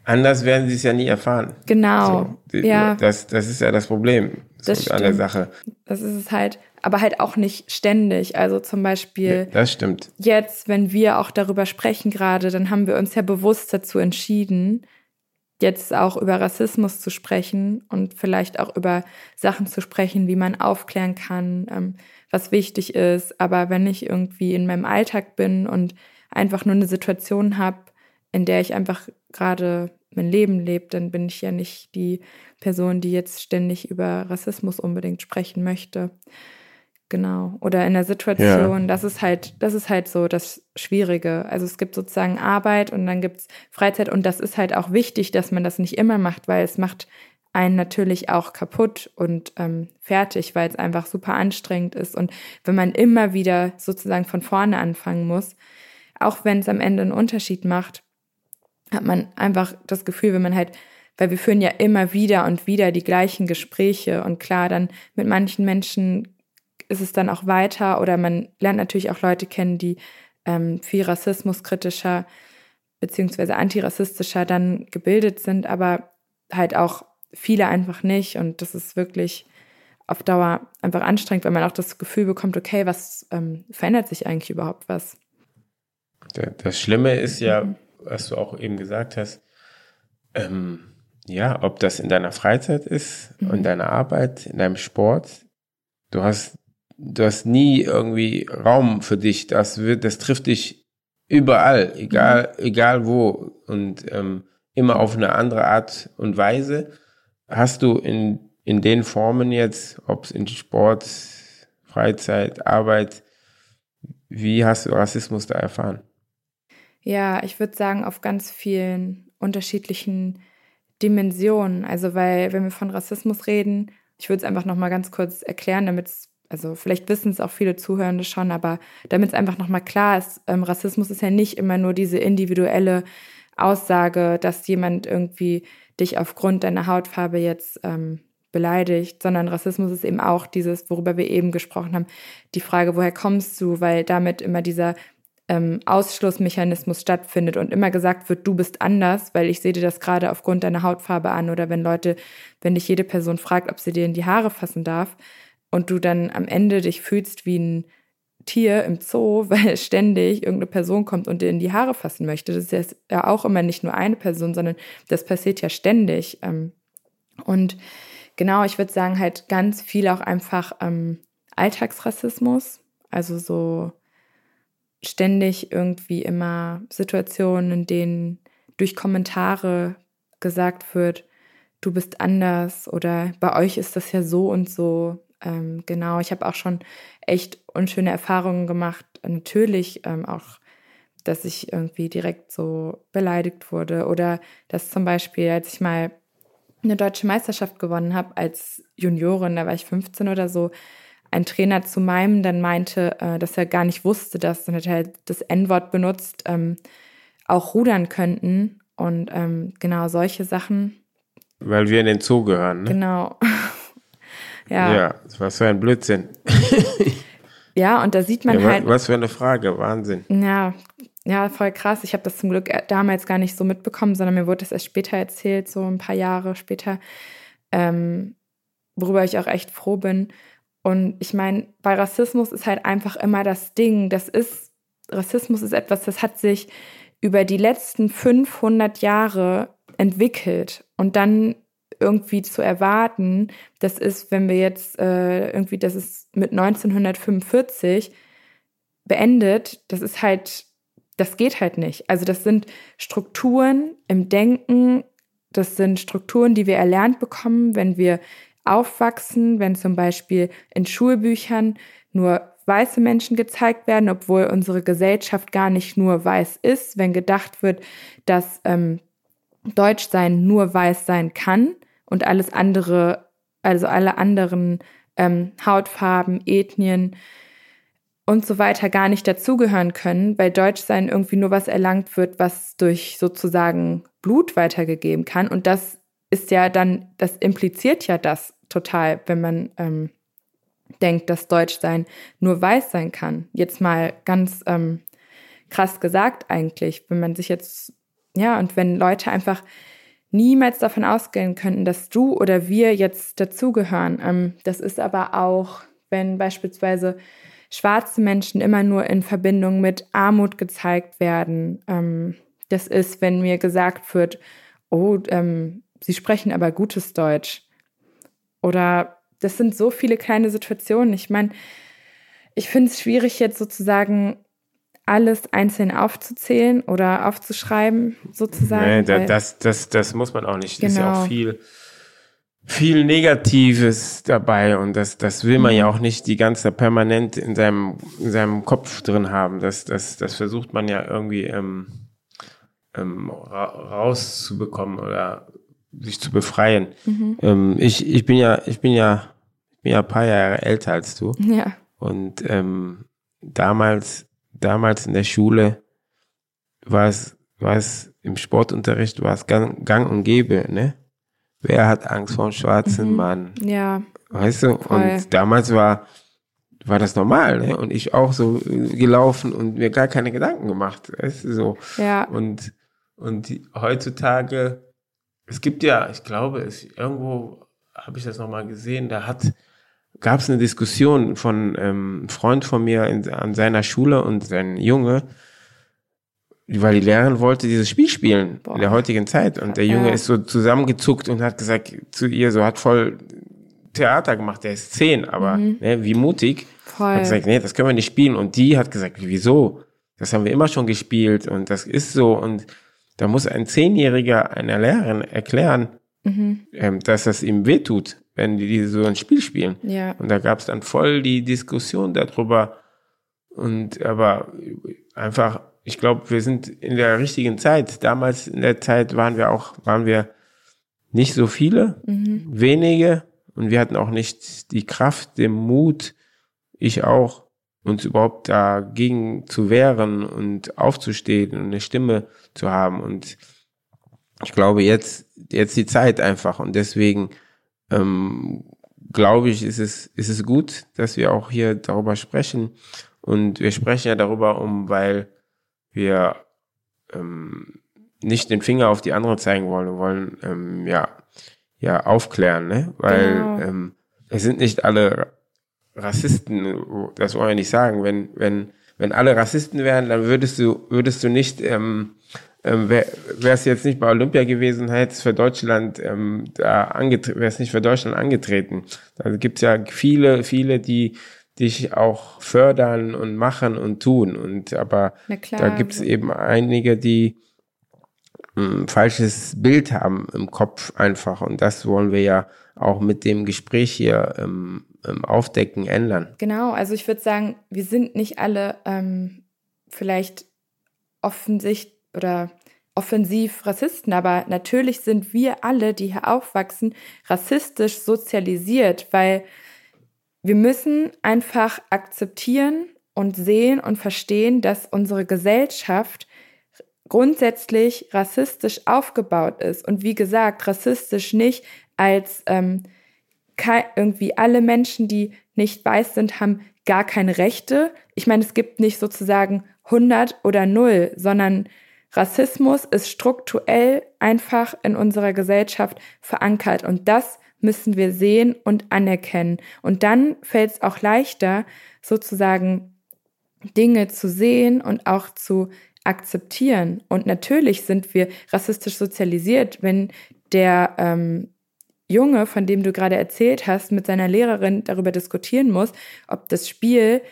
Anders werden sie es ja nie erfahren. Genau. So, die, ja. Das, das ist ja das Problem das an der Sache. Das ist es halt, aber halt auch nicht ständig. Also zum Beispiel. Ja, das stimmt. Jetzt, wenn wir auch darüber sprechen gerade, dann haben wir uns ja bewusst dazu entschieden, jetzt auch über Rassismus zu sprechen und vielleicht auch über Sachen zu sprechen, wie man aufklären kann, ähm, was wichtig ist. Aber wenn ich irgendwie in meinem Alltag bin und einfach nur eine Situation habe, in der ich einfach gerade mein Leben lebt, dann bin ich ja nicht die Person, die jetzt ständig über Rassismus unbedingt sprechen möchte. Genau. Oder in der Situation, ja. das ist halt, das ist halt so das Schwierige. Also es gibt sozusagen Arbeit und dann gibt es Freizeit und das ist halt auch wichtig, dass man das nicht immer macht, weil es macht einen natürlich auch kaputt und ähm, fertig, weil es einfach super anstrengend ist. Und wenn man immer wieder sozusagen von vorne anfangen muss, auch wenn es am Ende einen Unterschied macht, hat man einfach das Gefühl, wenn man halt, weil wir führen ja immer wieder und wieder die gleichen Gespräche und klar, dann mit manchen Menschen ist es dann auch weiter oder man lernt natürlich auch Leute kennen, die ähm, viel rassismuskritischer beziehungsweise antirassistischer dann gebildet sind, aber halt auch viele einfach nicht und das ist wirklich auf Dauer einfach anstrengend, weil man auch das Gefühl bekommt, okay, was ähm, verändert sich eigentlich überhaupt was? Das Schlimme ist ja, mhm was du auch eben gesagt hast, ähm, ja, ob das in deiner Freizeit ist, mhm. in deiner Arbeit, in deinem Sport, du hast, du hast nie irgendwie Raum für dich. Das wird, das trifft dich überall, egal, mhm. egal wo und ähm, immer auf eine andere Art und Weise. Hast du in, in den Formen jetzt, ob es in Sport, Freizeit, Arbeit, wie hast du Rassismus da erfahren? Ja, ich würde sagen, auf ganz vielen unterschiedlichen Dimensionen. Also, weil, wenn wir von Rassismus reden, ich würde es einfach nochmal ganz kurz erklären, damit es also vielleicht wissen es auch viele Zuhörende schon, aber damit es einfach nochmal klar ist, ähm, Rassismus ist ja nicht immer nur diese individuelle Aussage, dass jemand irgendwie dich aufgrund deiner Hautfarbe jetzt ähm, beleidigt, sondern Rassismus ist eben auch dieses, worüber wir eben gesprochen haben, die Frage, woher kommst du, weil damit immer dieser ähm, Ausschlussmechanismus stattfindet und immer gesagt wird, du bist anders, weil ich sehe dir das gerade aufgrund deiner Hautfarbe an oder wenn Leute, wenn dich jede Person fragt, ob sie dir in die Haare fassen darf und du dann am Ende dich fühlst wie ein Tier im Zoo, weil ständig irgendeine Person kommt und dir in die Haare fassen möchte. Das ist ja auch immer nicht nur eine Person, sondern das passiert ja ständig. Ähm, und genau, ich würde sagen, halt ganz viel auch einfach ähm, Alltagsrassismus, also so ständig irgendwie immer Situationen, in denen durch Kommentare gesagt wird, du bist anders oder bei euch ist das ja so und so. Ähm, genau, ich habe auch schon echt unschöne Erfahrungen gemacht. Natürlich ähm, auch, dass ich irgendwie direkt so beleidigt wurde oder dass zum Beispiel, als ich mal eine deutsche Meisterschaft gewonnen habe als Juniorin, da war ich 15 oder so, ein Trainer zu meinem dann meinte, äh, dass er gar nicht wusste, dass, dann hat er halt das N-Wort benutzt, ähm, auch rudern könnten. Und ähm, genau solche Sachen. Weil wir in den Zoo gehören, ne? Genau. ja. Ja, was für ein Blödsinn. ja, und da sieht man ja, halt. Was für eine Frage, Wahnsinn. Ja, ja, voll krass. Ich habe das zum Glück damals gar nicht so mitbekommen, sondern mir wurde das erst später erzählt, so ein paar Jahre später, ähm, worüber ich auch echt froh bin. Und ich meine, bei Rassismus ist halt einfach immer das Ding, das ist, Rassismus ist etwas, das hat sich über die letzten 500 Jahre entwickelt und dann irgendwie zu erwarten, das ist, wenn wir jetzt äh, irgendwie, das ist mit 1945 beendet, das ist halt, das geht halt nicht. Also das sind Strukturen im Denken, das sind Strukturen, die wir erlernt bekommen, wenn wir aufwachsen, wenn zum Beispiel in Schulbüchern nur weiße Menschen gezeigt werden, obwohl unsere Gesellschaft gar nicht nur weiß ist, wenn gedacht wird, dass ähm, Deutschsein nur weiß sein kann und alles andere, also alle anderen ähm, Hautfarben, Ethnien und so weiter gar nicht dazugehören können, weil Deutschsein irgendwie nur was erlangt wird, was durch sozusagen Blut weitergegeben kann. Und das ist ja dann, das impliziert ja das total, wenn man ähm, denkt, dass Deutschsein nur weiß sein kann. Jetzt mal ganz ähm, krass gesagt eigentlich, wenn man sich jetzt, ja, und wenn Leute einfach niemals davon ausgehen könnten, dass du oder wir jetzt dazugehören. Ähm, das ist aber auch, wenn beispielsweise schwarze Menschen immer nur in Verbindung mit Armut gezeigt werden. Ähm, das ist, wenn mir gesagt wird, oh, ähm, sie sprechen aber gutes Deutsch. Oder das sind so viele kleine Situationen. Ich meine, ich finde es schwierig, jetzt sozusagen alles einzeln aufzuzählen oder aufzuschreiben, sozusagen. Nee, das, das, das muss man auch nicht. Genau. ist ja auch genau. viel, viel Negatives dabei und das, das will man mhm. ja auch nicht die ganze permanent in seinem, in seinem Kopf drin haben. Das, das, das versucht man ja irgendwie ähm, ähm, rauszubekommen oder sich zu befreien. Mhm. Ähm, ich, ich bin ja, ich bin ja, ich bin ja ein paar Jahre älter als du. Ja. Und ähm, damals, damals in der Schule war es, war es im Sportunterricht war es gang, gang und gäbe, ne? Wer hat Angst vor einem schwarzen mhm. Mann? Ja. Weißt du? Voll. Und damals war, war das normal, ne? Und ich auch so gelaufen und mir gar keine Gedanken gemacht. Weißt du, so. Ja. Und, und die, heutzutage es gibt ja, ich glaube, es, irgendwo habe ich das nochmal gesehen, da hat, gab es eine Diskussion von ähm, einem Freund von mir in, an seiner Schule und sein Junge, weil die Lehrerin wollte dieses Spiel spielen Boah. in der heutigen Zeit. Und der Junge ja. ist so zusammengezuckt und hat gesagt zu ihr, so hat voll Theater gemacht, der ist zehn, aber mhm. ne, wie mutig. Voll. Hat gesagt, nee, das können wir nicht spielen. Und die hat gesagt, wieso? Das haben wir immer schon gespielt und das ist so. Und da muss ein Zehnjähriger einer Lehrerin erklären, mhm. ähm, dass das ihm wehtut, wenn die so ein Spiel spielen. Ja. Und da gab es dann voll die Diskussion darüber. Und aber einfach, ich glaube, wir sind in der richtigen Zeit. Damals in der Zeit waren wir auch, waren wir nicht so viele, mhm. wenige, und wir hatten auch nicht die Kraft, den Mut, ich auch, uns überhaupt dagegen zu wehren und aufzustehen und eine Stimme zu haben. Und ich glaube, jetzt, jetzt die Zeit einfach. Und deswegen ähm, glaube ich, ist es, ist es gut, dass wir auch hier darüber sprechen. Und wir sprechen ja darüber um, weil wir ähm, nicht den Finger auf die anderen zeigen wollen. Wir wollen ähm, ja, ja aufklären, ne? Weil genau. ähm, es sind nicht alle Rassisten, das wollen wir nicht sagen. Wenn, wenn, wenn alle Rassisten wären, dann würdest du, würdest du nicht, ähm, ähm, wäre es jetzt nicht bei Olympia gewesen, hätte es für Deutschland ähm, da wäre es nicht für Deutschland angetreten. Da gibt es ja viele, viele, die dich auch fördern und machen und tun. Und aber da gibt es eben einige, die ein falsches Bild haben im Kopf einfach. Und das wollen wir ja auch mit dem Gespräch hier ähm, ähm, aufdecken, ändern. Genau, also ich würde sagen, wir sind nicht alle ähm, vielleicht offensichtlich oder offensiv Rassisten, aber natürlich sind wir alle, die hier aufwachsen, rassistisch sozialisiert, weil wir müssen einfach akzeptieren und sehen und verstehen, dass unsere Gesellschaft grundsätzlich rassistisch aufgebaut ist. Und wie gesagt, rassistisch nicht als ähm, irgendwie alle Menschen, die nicht weiß sind, haben gar keine Rechte. Ich meine, es gibt nicht sozusagen 100 oder 0, sondern Rassismus ist strukturell einfach in unserer Gesellschaft verankert und das müssen wir sehen und anerkennen. Und dann fällt es auch leichter, sozusagen Dinge zu sehen und auch zu akzeptieren. Und natürlich sind wir rassistisch sozialisiert, wenn der ähm, Junge, von dem du gerade erzählt hast, mit seiner Lehrerin darüber diskutieren muss, ob das Spiel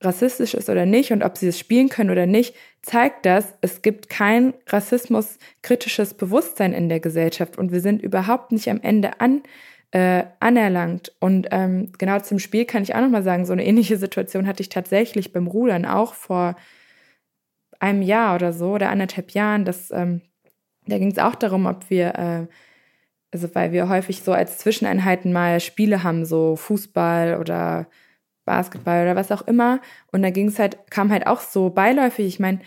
rassistisch ist oder nicht und ob sie es spielen können oder nicht, zeigt das, es gibt kein rassismuskritisches Bewusstsein in der Gesellschaft und wir sind überhaupt nicht am Ende an, äh, anerlangt. Und ähm, genau zum Spiel kann ich auch nochmal sagen, so eine ähnliche Situation hatte ich tatsächlich beim Rudern auch vor einem Jahr oder so oder anderthalb Jahren. Das, ähm, da ging es auch darum, ob wir äh, also weil wir häufig so als Zwischeneinheiten mal Spiele haben, so Fußball oder Basketball oder was auch immer. Und da ging es halt, kam halt auch so beiläufig. Ich meine,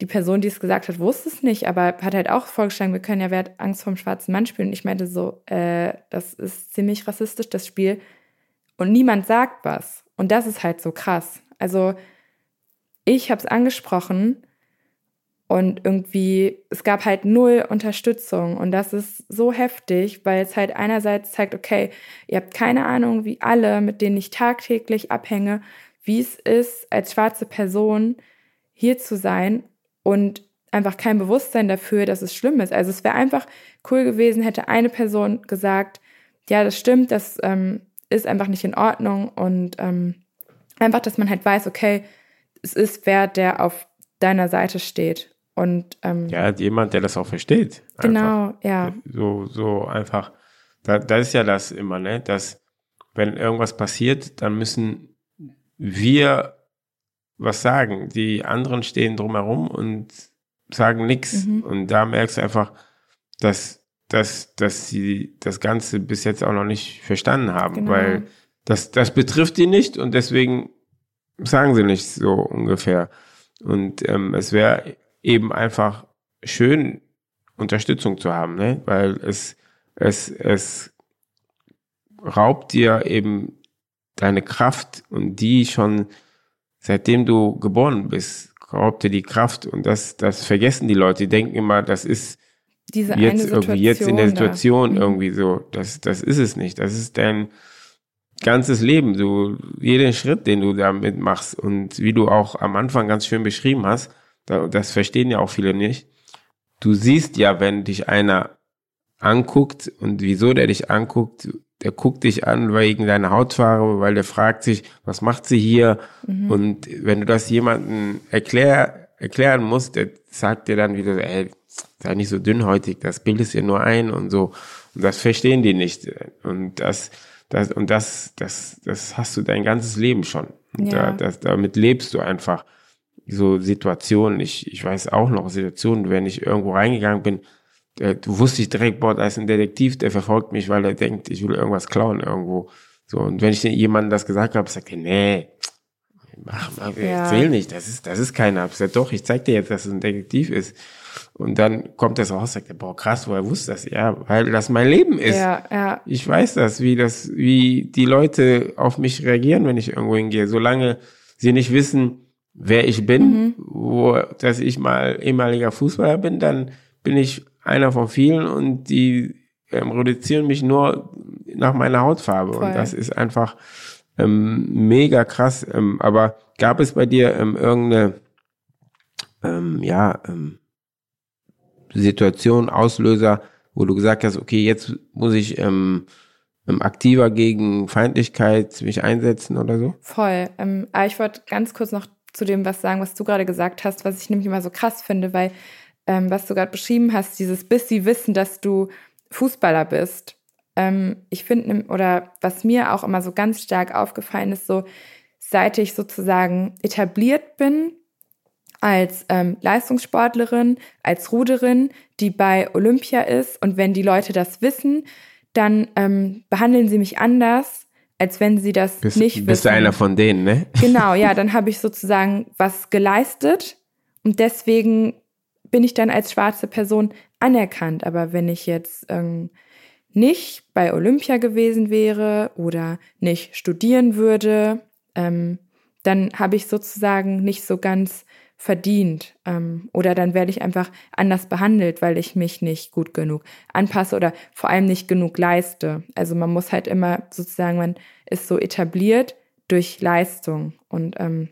die Person, die es gesagt hat, wusste es nicht, aber hat halt auch vorgeschlagen, wir können ja Wer hat Angst vorm schwarzen Mann spielen. Und ich meinte so, äh, das ist ziemlich rassistisch, das Spiel. Und niemand sagt was. Und das ist halt so krass. Also ich habe es angesprochen und irgendwie, es gab halt null Unterstützung. Und das ist so heftig, weil es halt einerseits zeigt, okay, ihr habt keine Ahnung, wie alle, mit denen ich tagtäglich abhänge, wie es ist, als schwarze Person hier zu sein und einfach kein Bewusstsein dafür, dass es schlimm ist. Also es wäre einfach cool gewesen, hätte eine Person gesagt, ja, das stimmt, das ähm, ist einfach nicht in Ordnung und ähm, einfach, dass man halt weiß, okay, es ist wer, der auf deiner Seite steht. Und ähm, ja, jemand, der das auch versteht. Genau, ja. So, so einfach. Da, das ist ja das immer, ne? Dass wenn irgendwas passiert, dann müssen wir was sagen. Die anderen stehen drumherum und sagen nichts. Mhm. Und da merkst du einfach, dass, dass, dass sie das Ganze bis jetzt auch noch nicht verstanden haben, genau. weil das, das betrifft die nicht und deswegen sagen sie nicht so ungefähr. Und ähm, es wäre eben einfach schön, Unterstützung zu haben, ne? weil es, es, es raubt dir eben deine Kraft und die schon seitdem du geboren bist, raubt dir die Kraft und das, das vergessen die Leute. Die denken immer, das ist Diese jetzt irgendwie jetzt in der Situation da. Mhm. irgendwie so. Das, das ist es nicht. Das ist dein ganzes Leben. Du, jeden Schritt, den du damit machst und wie du auch am Anfang ganz schön beschrieben hast, das verstehen ja auch viele nicht. Du siehst ja, wenn dich einer anguckt und wieso der dich anguckt, der guckt dich an wegen deiner Hautfarbe, weil der fragt sich, was macht sie hier? Mhm. Und wenn du das jemandem erklär, erklären musst, der sagt dir dann wieder, ey, sei nicht so dünnhäutig, das bildest dir nur ein und so. Und das verstehen die nicht. Und das, das, und das, das, das hast du dein ganzes Leben schon. Ja. Da, das, damit lebst du einfach so Situationen, ich, ich weiß auch noch Situationen, wenn ich irgendwo reingegangen bin, äh, du wusste ich direkt, boah, da ist ein Detektiv, der verfolgt mich, weil er denkt, ich will irgendwas klauen irgendwo. So, und wenn ich jemandem das gesagt habe, sagt er, nee, mach mal, ja. erzähl nicht, das ist, das ist keiner. Ich sag, doch, ich zeig dir jetzt, dass es ein Detektiv ist. Und dann kommt das raus, sagt er, boah, krass, woher wusste das? Ja, weil das mein Leben ist. Ja, ja. Ich weiß das, wie das, wie die Leute auf mich reagieren, wenn ich irgendwo hingehe. Solange sie nicht wissen, wer ich bin, mhm. wo, dass ich mal ehemaliger Fußballer bin, dann bin ich einer von vielen und die ähm, reduzieren mich nur nach meiner Hautfarbe. Voll. Und das ist einfach ähm, mega krass. Ähm, aber gab es bei dir ähm, irgendeine, ähm, ja, ähm, Situation, Auslöser, wo du gesagt hast, okay, jetzt muss ich aktiver gegen Feindlichkeit mich einsetzen oder so? Voll. Aber ich wollte ganz kurz noch zu dem was sagen, was du gerade gesagt hast, was ich nämlich immer so krass finde, weil ähm, was du gerade beschrieben hast, dieses bis sie wissen, dass du Fußballer bist. Ähm, ich finde, oder was mir auch immer so ganz stark aufgefallen ist, so seit ich sozusagen etabliert bin als ähm, Leistungssportlerin, als Ruderin, die bei Olympia ist. Und wenn die Leute das wissen, dann ähm, behandeln sie mich anders, als wenn sie das bist, nicht wissen. Bist einer von denen, ne? Genau, ja, dann habe ich sozusagen was geleistet und deswegen bin ich dann als schwarze Person anerkannt. Aber wenn ich jetzt ähm, nicht bei Olympia gewesen wäre oder nicht studieren würde, ähm, dann habe ich sozusagen nicht so ganz verdient. Ähm, oder dann werde ich einfach anders behandelt, weil ich mich nicht gut genug anpasse oder vor allem nicht genug leiste. Also man muss halt immer sozusagen, man ist so etabliert durch Leistung. Und ähm,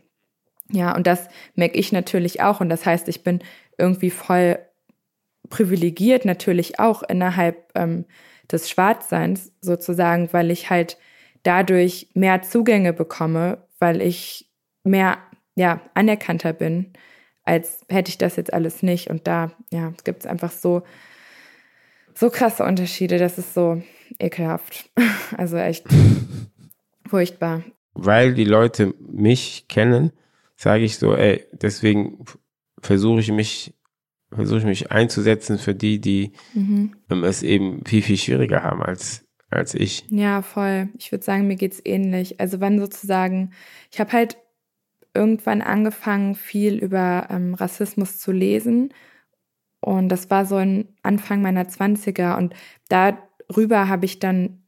ja, und das merke ich natürlich auch. Und das heißt, ich bin irgendwie voll privilegiert natürlich auch innerhalb ähm, des Schwarzseins sozusagen, weil ich halt dadurch mehr Zugänge bekomme, weil ich mehr ja, anerkannter bin, als hätte ich das jetzt alles nicht. Und da, ja, gibt es einfach so, so krasse Unterschiede, das ist so ekelhaft. Also echt furchtbar. Weil die Leute mich kennen, sage ich so, ey, deswegen versuche ich mich, versuche ich mich einzusetzen für die, die mhm. es eben viel, viel schwieriger haben als, als ich. Ja, voll. Ich würde sagen, mir geht es ähnlich. Also wenn sozusagen, ich habe halt irgendwann angefangen, viel über ähm, Rassismus zu lesen. Und das war so ein Anfang meiner 20er. Und darüber habe ich dann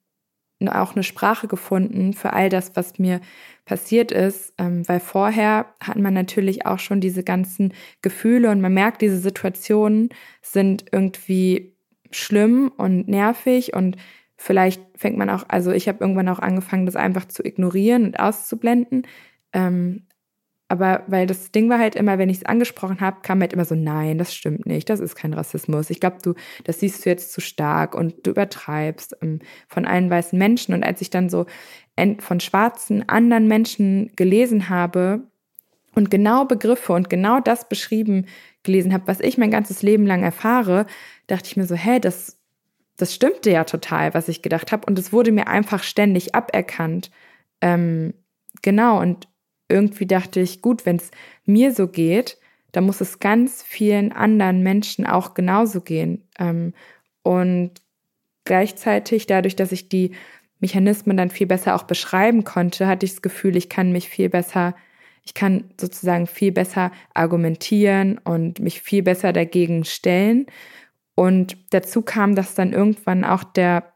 auch eine Sprache gefunden für all das, was mir passiert ist, ähm, weil vorher hat man natürlich auch schon diese ganzen Gefühle und man merkt, diese Situationen sind irgendwie schlimm und nervig und vielleicht fängt man auch, also ich habe irgendwann auch angefangen, das einfach zu ignorieren und auszublenden. Ähm, aber weil das Ding war halt immer, wenn ich es angesprochen habe, kam halt immer so, nein, das stimmt nicht, das ist kein Rassismus. Ich glaube, du, das siehst du jetzt zu stark und du übertreibst ähm, von allen weißen Menschen. Und als ich dann so von schwarzen anderen Menschen gelesen habe und genau Begriffe und genau das beschrieben gelesen habe, was ich mein ganzes Leben lang erfahre, dachte ich mir so, hä, das, das stimmte ja total, was ich gedacht habe. Und es wurde mir einfach ständig aberkannt. Ähm, genau, und irgendwie dachte ich, gut, wenn es mir so geht, dann muss es ganz vielen anderen Menschen auch genauso gehen. Ähm, und gleichzeitig, dadurch, dass ich die Mechanismen dann viel besser auch beschreiben konnte, hatte ich das Gefühl, ich kann mich viel besser, ich kann sozusagen viel besser argumentieren und mich viel besser dagegen stellen. Und dazu kam, dass dann irgendwann auch der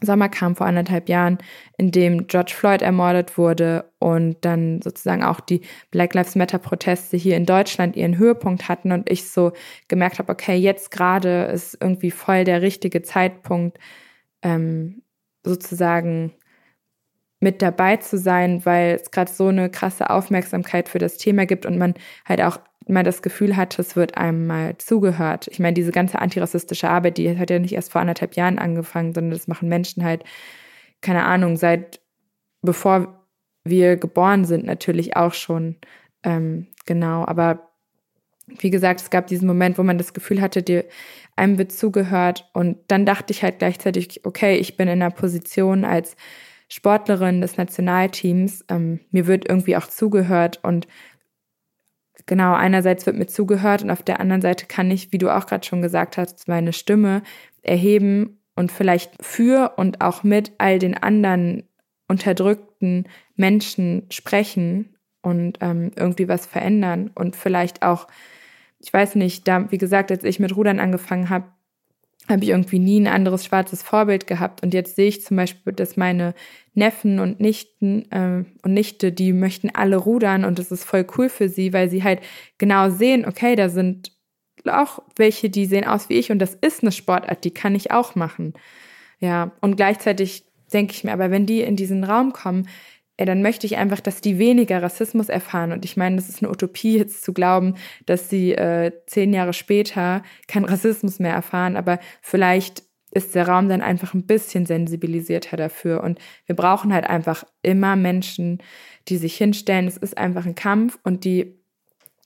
Sommer kam vor anderthalb Jahren, in dem George Floyd ermordet wurde und dann sozusagen auch die Black Lives Matter Proteste hier in Deutschland ihren Höhepunkt hatten und ich so gemerkt habe, okay, jetzt gerade ist irgendwie voll der richtige Zeitpunkt, ähm, sozusagen mit dabei zu sein, weil es gerade so eine krasse Aufmerksamkeit für das Thema gibt und man halt auch mal das Gefühl hat, es wird einem mal zugehört. Ich meine, diese ganze antirassistische Arbeit, die hat ja nicht erst vor anderthalb Jahren angefangen, sondern das machen Menschen halt, keine Ahnung, seit bevor wir geboren sind, natürlich auch schon. Ähm, genau, aber wie gesagt, es gab diesen Moment, wo man das Gefühl hatte, dir, einem wird zugehört. Und dann dachte ich halt gleichzeitig, okay, ich bin in einer Position als Sportlerin des Nationalteams. Ähm, mir wird irgendwie auch zugehört und genau, einerseits wird mir zugehört und auf der anderen Seite kann ich, wie du auch gerade schon gesagt hast, meine Stimme erheben und vielleicht für und auch mit all den anderen unterdrückten Menschen sprechen. und ähm, irgendwie was verändern und vielleicht auch, ich weiß nicht, da, wie gesagt, als ich mit Rudern angefangen habe, habe ich irgendwie nie ein anderes schwarzes Vorbild gehabt. Und jetzt sehe ich zum Beispiel, dass meine Neffen und Nichten äh, und Nichte, die möchten alle rudern und das ist voll cool für sie, weil sie halt genau sehen, okay, da sind auch welche, die sehen aus wie ich und das ist eine Sportart, die kann ich auch machen. Ja, und gleichzeitig denke ich mir, aber wenn die in diesen Raum kommen, ja, dann möchte ich einfach, dass die weniger Rassismus erfahren. Und ich meine, das ist eine Utopie, jetzt zu glauben, dass sie äh, zehn Jahre später keinen Rassismus mehr erfahren. Aber vielleicht ist der Raum dann einfach ein bisschen sensibilisierter dafür. Und wir brauchen halt einfach immer Menschen, die sich hinstellen. Es ist einfach ein Kampf und die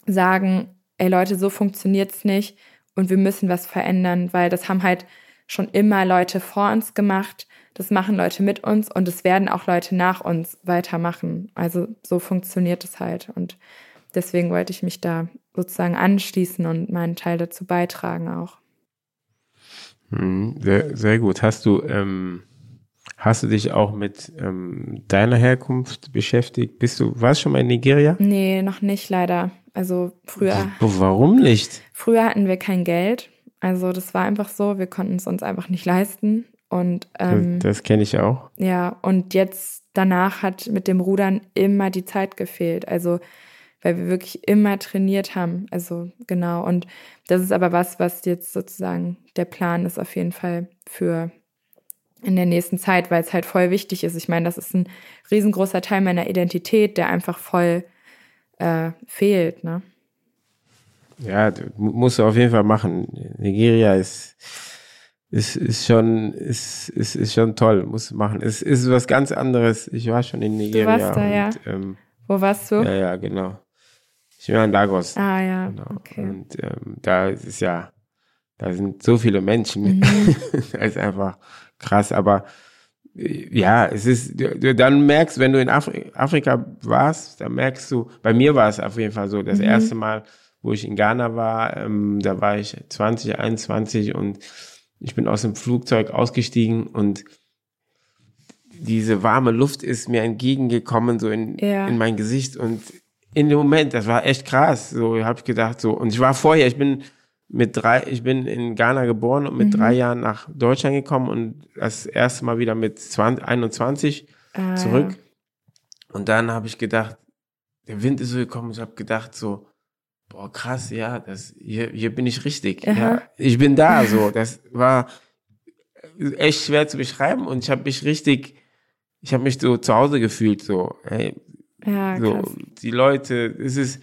sagen, ey Leute, so funktioniert's nicht und wir müssen was verändern, weil das haben halt schon immer Leute vor uns gemacht das machen Leute mit uns und es werden auch Leute nach uns weitermachen. Also so funktioniert es halt. Und deswegen wollte ich mich da sozusagen anschließen und meinen Teil dazu beitragen auch. Hm, sehr, sehr gut. Hast du, ähm, hast du dich auch mit ähm, deiner Herkunft beschäftigt? Bist du, warst du schon mal in Nigeria? Nee, noch nicht leider. Also früher. Warum nicht? Früher hatten wir kein Geld. Also das war einfach so, wir konnten es uns einfach nicht leisten. Und ähm, das, das kenne ich auch. Ja, und jetzt danach hat mit dem Rudern immer die Zeit gefehlt. Also weil wir wirklich immer trainiert haben. Also genau. Und das ist aber was, was jetzt sozusagen der Plan ist auf jeden Fall für in der nächsten Zeit, weil es halt voll wichtig ist. Ich meine, das ist ein riesengroßer Teil meiner Identität, der einfach voll äh, fehlt. Ne? Ja, musst du auf jeden Fall machen. Nigeria ist ist, ist schon, ist, ist, ist schon toll, muss machen. Es ist was ganz anderes. Ich war schon in Nigeria. Du warst da, ja. Ähm, Wo warst du? Ja, ja, genau. Ich war in Lagos. Ah, ja. Genau. Okay. Und ähm, da ist ja, da sind so viele Menschen. Mhm. das ist einfach krass. Aber äh, ja, es ist, du, dann merkst, wenn du in Afri Afrika warst, dann merkst du, bei mir war es auf jeden Fall so, das mhm. erste Mal, wo ich in Ghana war, ähm, da war ich 20, 21 und ich bin aus dem Flugzeug ausgestiegen und diese warme Luft ist mir entgegengekommen, so in, ja. in mein Gesicht. Und in dem Moment, das war echt krass. So habe ich gedacht, so. Und ich war vorher, ich bin mit drei, ich bin in Ghana geboren und mit mhm. drei Jahren nach Deutschland gekommen und das erste Mal wieder mit 20, 21 ah, zurück. Ja. Und dann habe ich gedacht, der Wind ist so gekommen, ich habe gedacht, so, boah, krass, ja, das, hier, hier bin ich richtig. Ja, ich bin da, so. Das war echt schwer zu beschreiben und ich habe mich richtig, ich habe mich so zu Hause gefühlt, so. Hey, ja, so, krass. die Leute, es ist,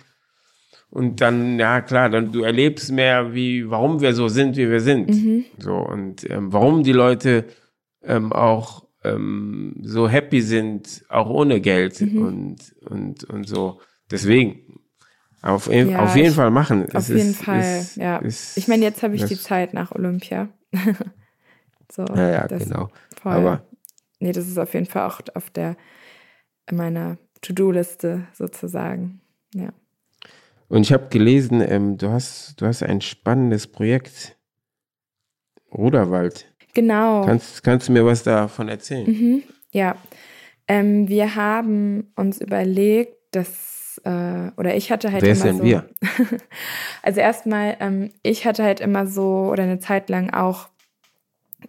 und dann, ja klar, dann du erlebst mehr, wie, warum wir so sind, wie wir sind. Mhm. So, und ähm, warum die Leute ähm, auch ähm, so happy sind, auch ohne Geld mhm. und, und, und so. Deswegen, auf, ja, auf jeden ich, Fall machen. Auf es jeden ist, Fall, ist, ja. Ist, ich meine, jetzt habe ich die Zeit nach Olympia. so, ja, ja, genau. Voll. Aber nee, das ist auf jeden Fall auch auf der meiner To-Do-Liste sozusagen. Ja. Und ich habe gelesen, ähm, du hast, du hast ein spannendes Projekt. Ruderwald. Genau. Kannst, kannst du mir was davon erzählen? Mhm, ja. Ähm, wir haben uns überlegt, dass äh, oder ich hatte halt Wer immer denn so. Wir? also erstmal, ähm, ich hatte halt immer so oder eine Zeit lang auch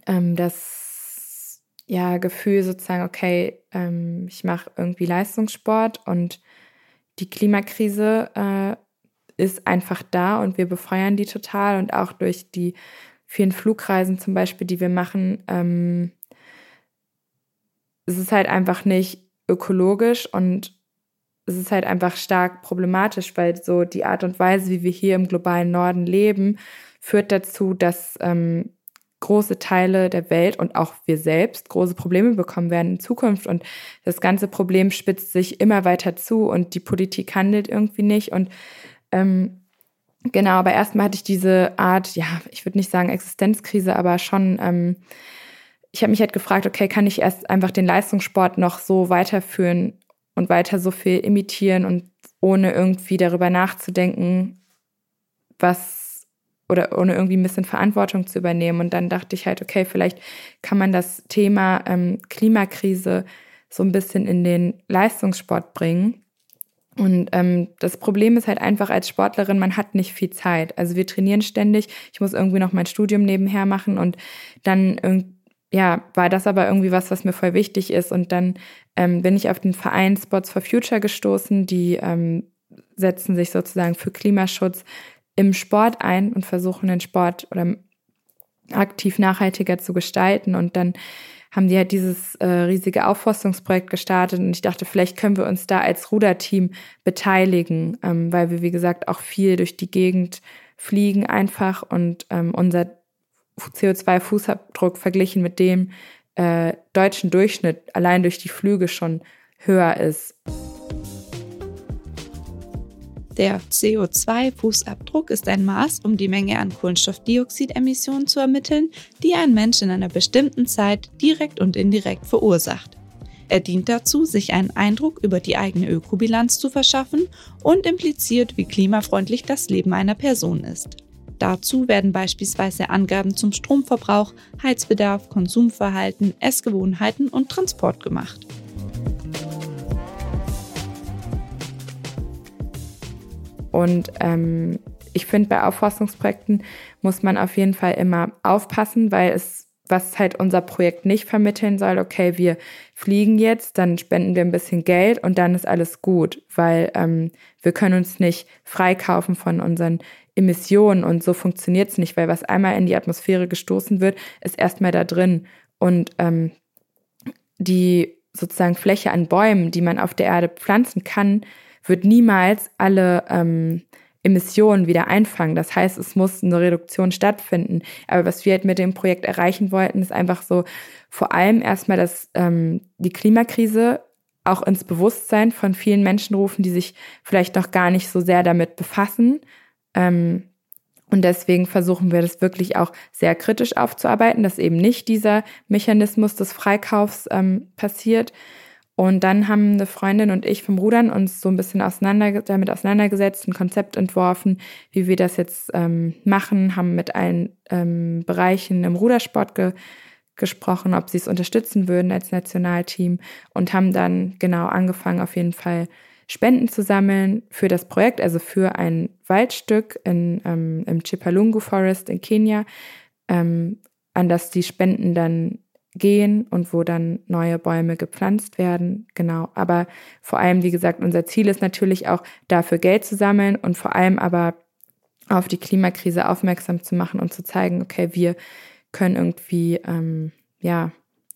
ähm, das ja Gefühl sozusagen, okay, ähm, ich mache irgendwie Leistungssport und die Klimakrise äh, ist einfach da und wir befeuern die total und auch durch die vielen Flugreisen zum Beispiel, die wir machen, ähm, es ist halt einfach nicht ökologisch und es ist halt einfach stark problematisch, weil so die Art und Weise, wie wir hier im globalen Norden leben, führt dazu, dass ähm, große Teile der Welt und auch wir selbst große Probleme bekommen werden in Zukunft. Und das ganze Problem spitzt sich immer weiter zu und die Politik handelt irgendwie nicht. Und ähm, genau, aber erstmal hatte ich diese Art, ja, ich würde nicht sagen Existenzkrise, aber schon, ähm, ich habe mich halt gefragt, okay, kann ich erst einfach den Leistungssport noch so weiterführen, und weiter so viel imitieren und ohne irgendwie darüber nachzudenken, was oder ohne irgendwie ein bisschen Verantwortung zu übernehmen. Und dann dachte ich halt, okay, vielleicht kann man das Thema ähm, Klimakrise so ein bisschen in den Leistungssport bringen. Und ähm, das Problem ist halt einfach als Sportlerin, man hat nicht viel Zeit. Also wir trainieren ständig. Ich muss irgendwie noch mein Studium nebenher machen und dann ja war das aber irgendwie was, was mir voll wichtig ist. Und dann ähm, bin ich auf den Verein Sports for Future gestoßen. Die ähm, setzen sich sozusagen für Klimaschutz im Sport ein und versuchen den Sport oder aktiv nachhaltiger zu gestalten. Und dann haben die halt dieses äh, riesige Aufforstungsprojekt gestartet und ich dachte, vielleicht können wir uns da als Ruderteam beteiligen, ähm, weil wir, wie gesagt, auch viel durch die Gegend fliegen einfach und ähm, unser CO2-Fußabdruck verglichen mit dem äh, deutschen Durchschnitt allein durch die Flüge schon höher ist. Der CO2-Fußabdruck ist ein Maß, um die Menge an Kohlenstoffdioxidemissionen zu ermitteln, die ein Mensch in einer bestimmten Zeit direkt und indirekt verursacht. Er dient dazu, sich einen Eindruck über die eigene Ökobilanz zu verschaffen und impliziert, wie klimafreundlich das Leben einer Person ist. Dazu werden beispielsweise Angaben zum Stromverbrauch, Heizbedarf, Konsumverhalten, Essgewohnheiten und Transport gemacht. Und ähm, ich finde, bei Aufforstungsprojekten muss man auf jeden Fall immer aufpassen, weil es, was halt unser Projekt nicht vermitteln soll, okay, wir fliegen jetzt, dann spenden wir ein bisschen Geld und dann ist alles gut, weil ähm, wir können uns nicht freikaufen von unseren Emissionen und so funktioniert es nicht, weil was einmal in die Atmosphäre gestoßen wird, ist erstmal da drin. Und ähm, die sozusagen Fläche an Bäumen, die man auf der Erde pflanzen kann, wird niemals alle ähm, Emissionen wieder einfangen. Das heißt, es muss eine Reduktion stattfinden. Aber was wir halt mit dem Projekt erreichen wollten, ist einfach so vor allem erstmal, dass ähm, die Klimakrise auch ins Bewusstsein von vielen Menschen rufen, die sich vielleicht noch gar nicht so sehr damit befassen. Ähm, und deswegen versuchen wir das wirklich auch sehr kritisch aufzuarbeiten, dass eben nicht dieser Mechanismus des Freikaufs ähm, passiert, und dann haben eine Freundin und ich vom Rudern uns so ein bisschen auseinander, damit auseinandergesetzt, ein Konzept entworfen, wie wir das jetzt ähm, machen, haben mit allen ähm, Bereichen im Rudersport ge gesprochen, ob sie es unterstützen würden als Nationalteam und haben dann genau angefangen, auf jeden Fall Spenden zu sammeln für das Projekt, also für ein Waldstück in, ähm, im Chipalungu Forest in Kenia, ähm, an das die Spenden dann gehen und wo dann neue Bäume gepflanzt werden. Genau. Aber vor allem, wie gesagt, unser Ziel ist natürlich auch dafür Geld zu sammeln und vor allem aber auf die Klimakrise aufmerksam zu machen und zu zeigen, okay, wir können irgendwie, ähm, ja,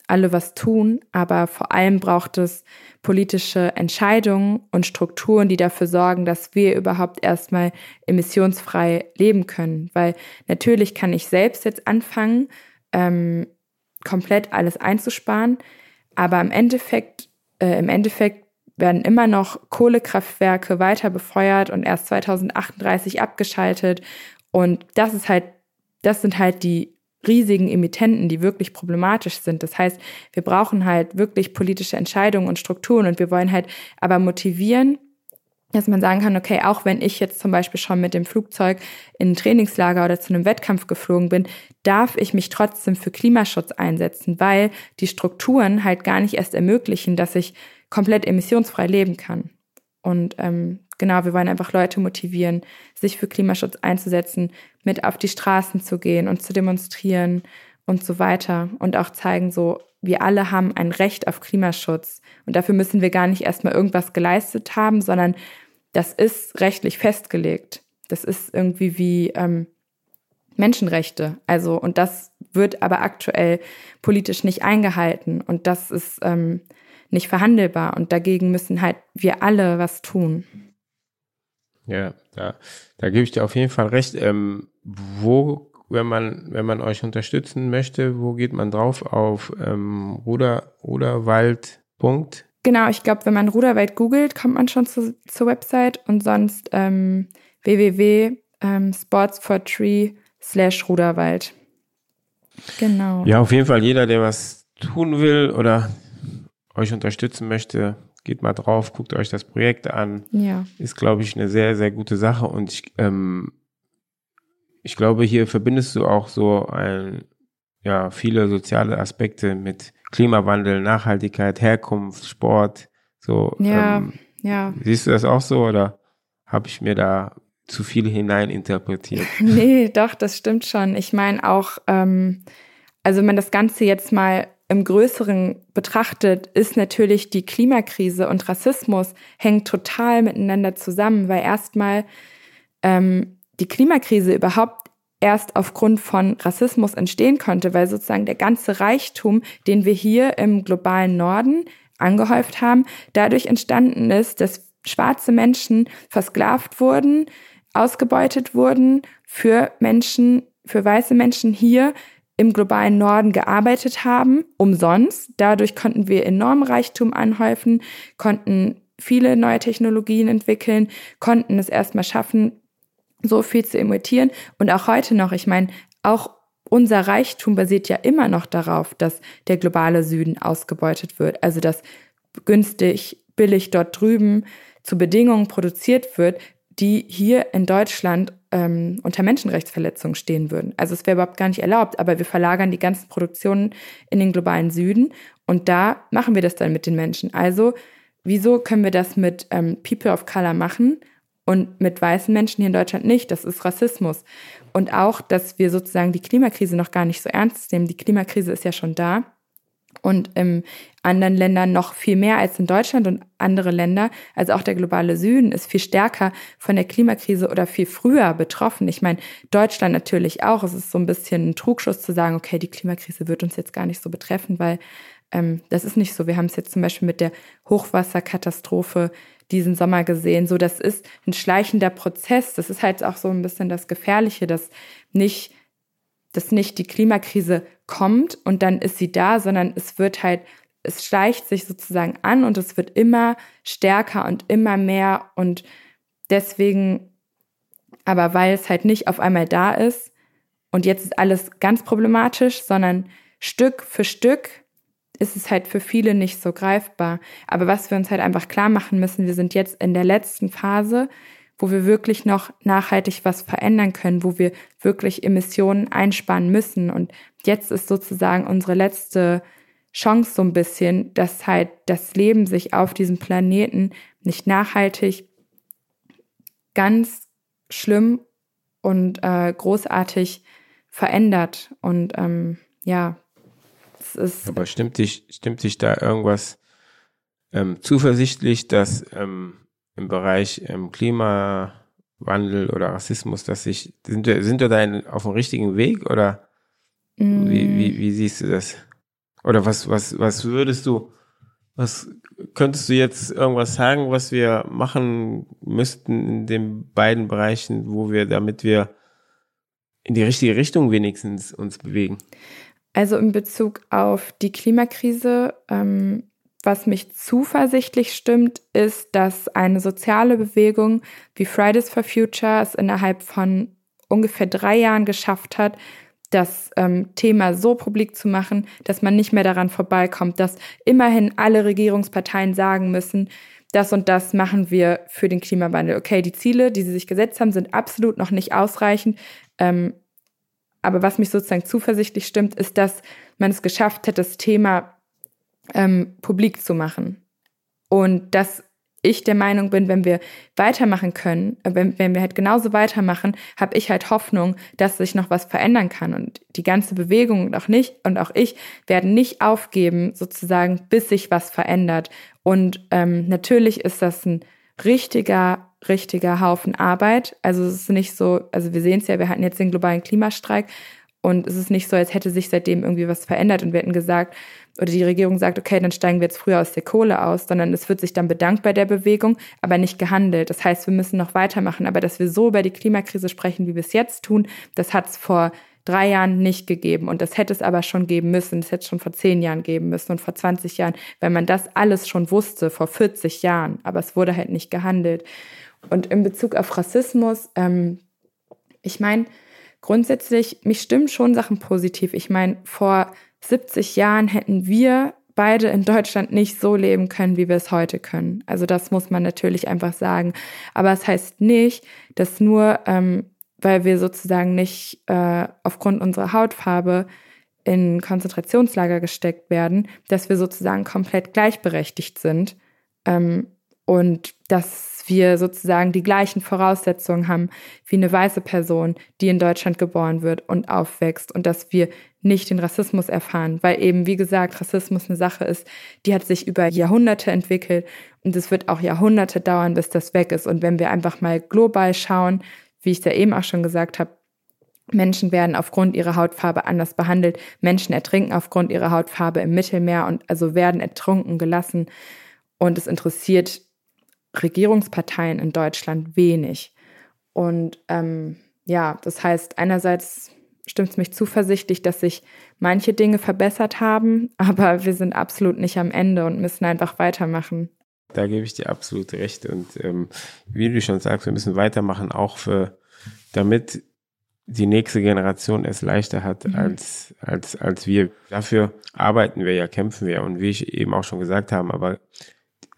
alle was tun, aber vor allem braucht es politische Entscheidungen und Strukturen, die dafür sorgen, dass wir überhaupt erstmal emissionsfrei leben können. Weil natürlich kann ich selbst jetzt anfangen, ähm, komplett alles einzusparen. Aber im Endeffekt, äh, im Endeffekt werden immer noch Kohlekraftwerke weiter befeuert und erst 2038 abgeschaltet. Und das ist halt, das sind halt die riesigen Emittenten, die wirklich problematisch sind. Das heißt, wir brauchen halt wirklich politische Entscheidungen und Strukturen und wir wollen halt aber motivieren, dass man sagen kann, okay, auch wenn ich jetzt zum Beispiel schon mit dem Flugzeug in ein Trainingslager oder zu einem Wettkampf geflogen bin, darf ich mich trotzdem für Klimaschutz einsetzen, weil die Strukturen halt gar nicht erst ermöglichen, dass ich komplett emissionsfrei leben kann. Und ähm, genau, wir wollen einfach Leute motivieren, sich für Klimaschutz einzusetzen, mit auf die Straßen zu gehen und zu demonstrieren und so weiter. Und auch zeigen, so, wir alle haben ein Recht auf Klimaschutz. Und dafür müssen wir gar nicht erstmal irgendwas geleistet haben, sondern das ist rechtlich festgelegt. Das ist irgendwie wie ähm, Menschenrechte. Also, und das wird aber aktuell politisch nicht eingehalten. Und das ist ähm, nicht verhandelbar. Und dagegen müssen halt wir alle was tun. Ja, da, da gebe ich dir auf jeden Fall recht. Ähm, wo, wenn man, wenn man euch unterstützen möchte, wo geht man drauf? Auf ähm, Ruder, Ruderwald. Genau, ich glaube, wenn man Ruderwald googelt, kommt man schon zu, zur Website und sonst ähm, www.sportsfortree ähm, slash Ruderwald. Genau. Ja, auf jeden Fall jeder, der was tun will oder euch unterstützen möchte, geht mal drauf, guckt euch das Projekt an. Ja. Ist, glaube ich, eine sehr, sehr gute Sache und ich, ähm, ich glaube, hier verbindest du auch so ein, ja, viele soziale Aspekte mit Klimawandel, Nachhaltigkeit, Herkunft, Sport, so. Ja, ähm, Ja. Siehst du das auch so oder habe ich mir da zu viel hineininterpretiert? nee, doch, das stimmt schon. Ich meine auch, ähm, also wenn man das Ganze jetzt mal im Größeren betrachtet, ist natürlich die Klimakrise und Rassismus hängen total miteinander zusammen, weil erstmal ähm, die Klimakrise überhaupt erst aufgrund von Rassismus entstehen konnte, weil sozusagen der ganze Reichtum, den wir hier im globalen Norden angehäuft haben, dadurch entstanden ist, dass schwarze Menschen versklavt wurden, ausgebeutet wurden, für Menschen, für weiße Menschen hier im globalen Norden gearbeitet haben, umsonst. Dadurch konnten wir enormen Reichtum anhäufen, konnten viele neue Technologien entwickeln, konnten es erstmal schaffen, so viel zu imitieren. Und auch heute noch, ich meine, auch unser Reichtum basiert ja immer noch darauf, dass der globale Süden ausgebeutet wird. Also dass günstig, billig dort drüben zu Bedingungen produziert wird, die hier in Deutschland ähm, unter Menschenrechtsverletzungen stehen würden. Also es wäre überhaupt gar nicht erlaubt, aber wir verlagern die ganzen Produktionen in den globalen Süden und da machen wir das dann mit den Menschen. Also wieso können wir das mit ähm, People of Color machen und mit weißen Menschen hier in Deutschland nicht? Das ist Rassismus. Und auch, dass wir sozusagen die Klimakrise noch gar nicht so ernst nehmen. Die Klimakrise ist ja schon da und in anderen Ländern noch viel mehr als in Deutschland und andere Länder, also auch der globale Süden, ist viel stärker von der Klimakrise oder viel früher betroffen. Ich meine, Deutschland natürlich auch. Es ist so ein bisschen ein Trugschuss zu sagen, okay, die Klimakrise wird uns jetzt gar nicht so betreffen, weil ähm, das ist nicht so. Wir haben es jetzt zum Beispiel mit der Hochwasserkatastrophe diesen Sommer gesehen. So, das ist ein schleichender Prozess. Das ist halt auch so ein bisschen das Gefährliche, dass nicht dass nicht die Klimakrise kommt und dann ist sie da, sondern es wird halt, es schleicht sich sozusagen an und es wird immer stärker und immer mehr und deswegen, aber weil es halt nicht auf einmal da ist und jetzt ist alles ganz problematisch, sondern Stück für Stück ist es halt für viele nicht so greifbar. Aber was wir uns halt einfach klar machen müssen, wir sind jetzt in der letzten Phase, wo wir wirklich noch nachhaltig was verändern können, wo wir wirklich Emissionen einsparen müssen. Und jetzt ist sozusagen unsere letzte Chance so ein bisschen, dass halt das Leben sich auf diesem Planeten nicht nachhaltig ganz schlimm und äh, großartig verändert. Und ähm, ja. Aber stimmt dich, stimmt dich da irgendwas ähm, zuversichtlich, dass ähm, im Bereich ähm, Klimawandel oder Rassismus, dass sich, sind wir, sind wir da in, auf dem richtigen Weg oder mm. wie, wie, wie siehst du das? Oder was, was, was würdest du, was könntest du jetzt irgendwas sagen, was wir machen müssten in den beiden Bereichen, wo wir, damit wir in die richtige Richtung wenigstens uns bewegen? Also in Bezug auf die Klimakrise ähm, was mich zuversichtlich stimmt, ist, dass eine soziale Bewegung wie Fridays for Future es innerhalb von ungefähr drei Jahren geschafft hat, das ähm, Thema so publik zu machen, dass man nicht mehr daran vorbeikommt, dass immerhin alle Regierungsparteien sagen müssen, das und das machen wir für den Klimawandel. Okay, die Ziele, die sie sich gesetzt haben, sind absolut noch nicht ausreichend. Ähm, aber was mich sozusagen zuversichtlich stimmt, ist, dass man es geschafft hat, das Thema ähm, publik zu machen. Und dass ich der Meinung bin, wenn wir weitermachen können, äh, wenn, wenn wir halt genauso weitermachen, habe ich halt Hoffnung, dass sich noch was verändern kann. Und die ganze Bewegung und auch nicht und auch ich werden nicht aufgeben, sozusagen, bis sich was verändert. Und ähm, natürlich ist das ein richtiger, richtiger Haufen Arbeit. Also es ist nicht so, also wir sehen es ja, wir hatten jetzt den globalen Klimastreik und es ist nicht so, als hätte sich seitdem irgendwie was verändert und wir hätten gesagt, oder die Regierung sagt, okay, dann steigen wir jetzt früher aus der Kohle aus, sondern es wird sich dann bedankt bei der Bewegung, aber nicht gehandelt. Das heißt, wir müssen noch weitermachen. Aber dass wir so über die Klimakrise sprechen, wie wir es jetzt tun, das hat es vor drei Jahren nicht gegeben. Und das hätte es aber schon geben müssen. Das hätte es schon vor zehn Jahren geben müssen und vor 20 Jahren, weil man das alles schon wusste, vor 40 Jahren. Aber es wurde halt nicht gehandelt. Und in Bezug auf Rassismus, ähm, ich meine, grundsätzlich, mich stimmen schon Sachen positiv. Ich meine, vor 70 Jahren hätten wir beide in Deutschland nicht so leben können, wie wir es heute können. Also das muss man natürlich einfach sagen. Aber es das heißt nicht, dass nur, ähm, weil wir sozusagen nicht äh, aufgrund unserer Hautfarbe in Konzentrationslager gesteckt werden, dass wir sozusagen komplett gleichberechtigt sind. Ähm, und dass wir sozusagen die gleichen Voraussetzungen haben wie eine weiße Person, die in Deutschland geboren wird und aufwächst und dass wir nicht den Rassismus erfahren, weil eben, wie gesagt, Rassismus eine Sache ist, die hat sich über Jahrhunderte entwickelt und es wird auch Jahrhunderte dauern, bis das weg ist. Und wenn wir einfach mal global schauen, wie ich da eben auch schon gesagt habe, Menschen werden aufgrund ihrer Hautfarbe anders behandelt. Menschen ertrinken aufgrund ihrer Hautfarbe im Mittelmeer und also werden ertrunken gelassen. Und es interessiert Regierungsparteien in Deutschland wenig. Und ähm, ja, das heißt, einerseits stimmt es mich zuversichtlich, dass sich manche Dinge verbessert haben, aber wir sind absolut nicht am Ende und müssen einfach weitermachen. Da gebe ich dir absolut recht. Und ähm, wie du schon sagst, wir müssen weitermachen, auch für, damit die nächste Generation es leichter hat mhm. als, als, als wir. Dafür arbeiten wir ja, kämpfen wir. Und wie ich eben auch schon gesagt habe, aber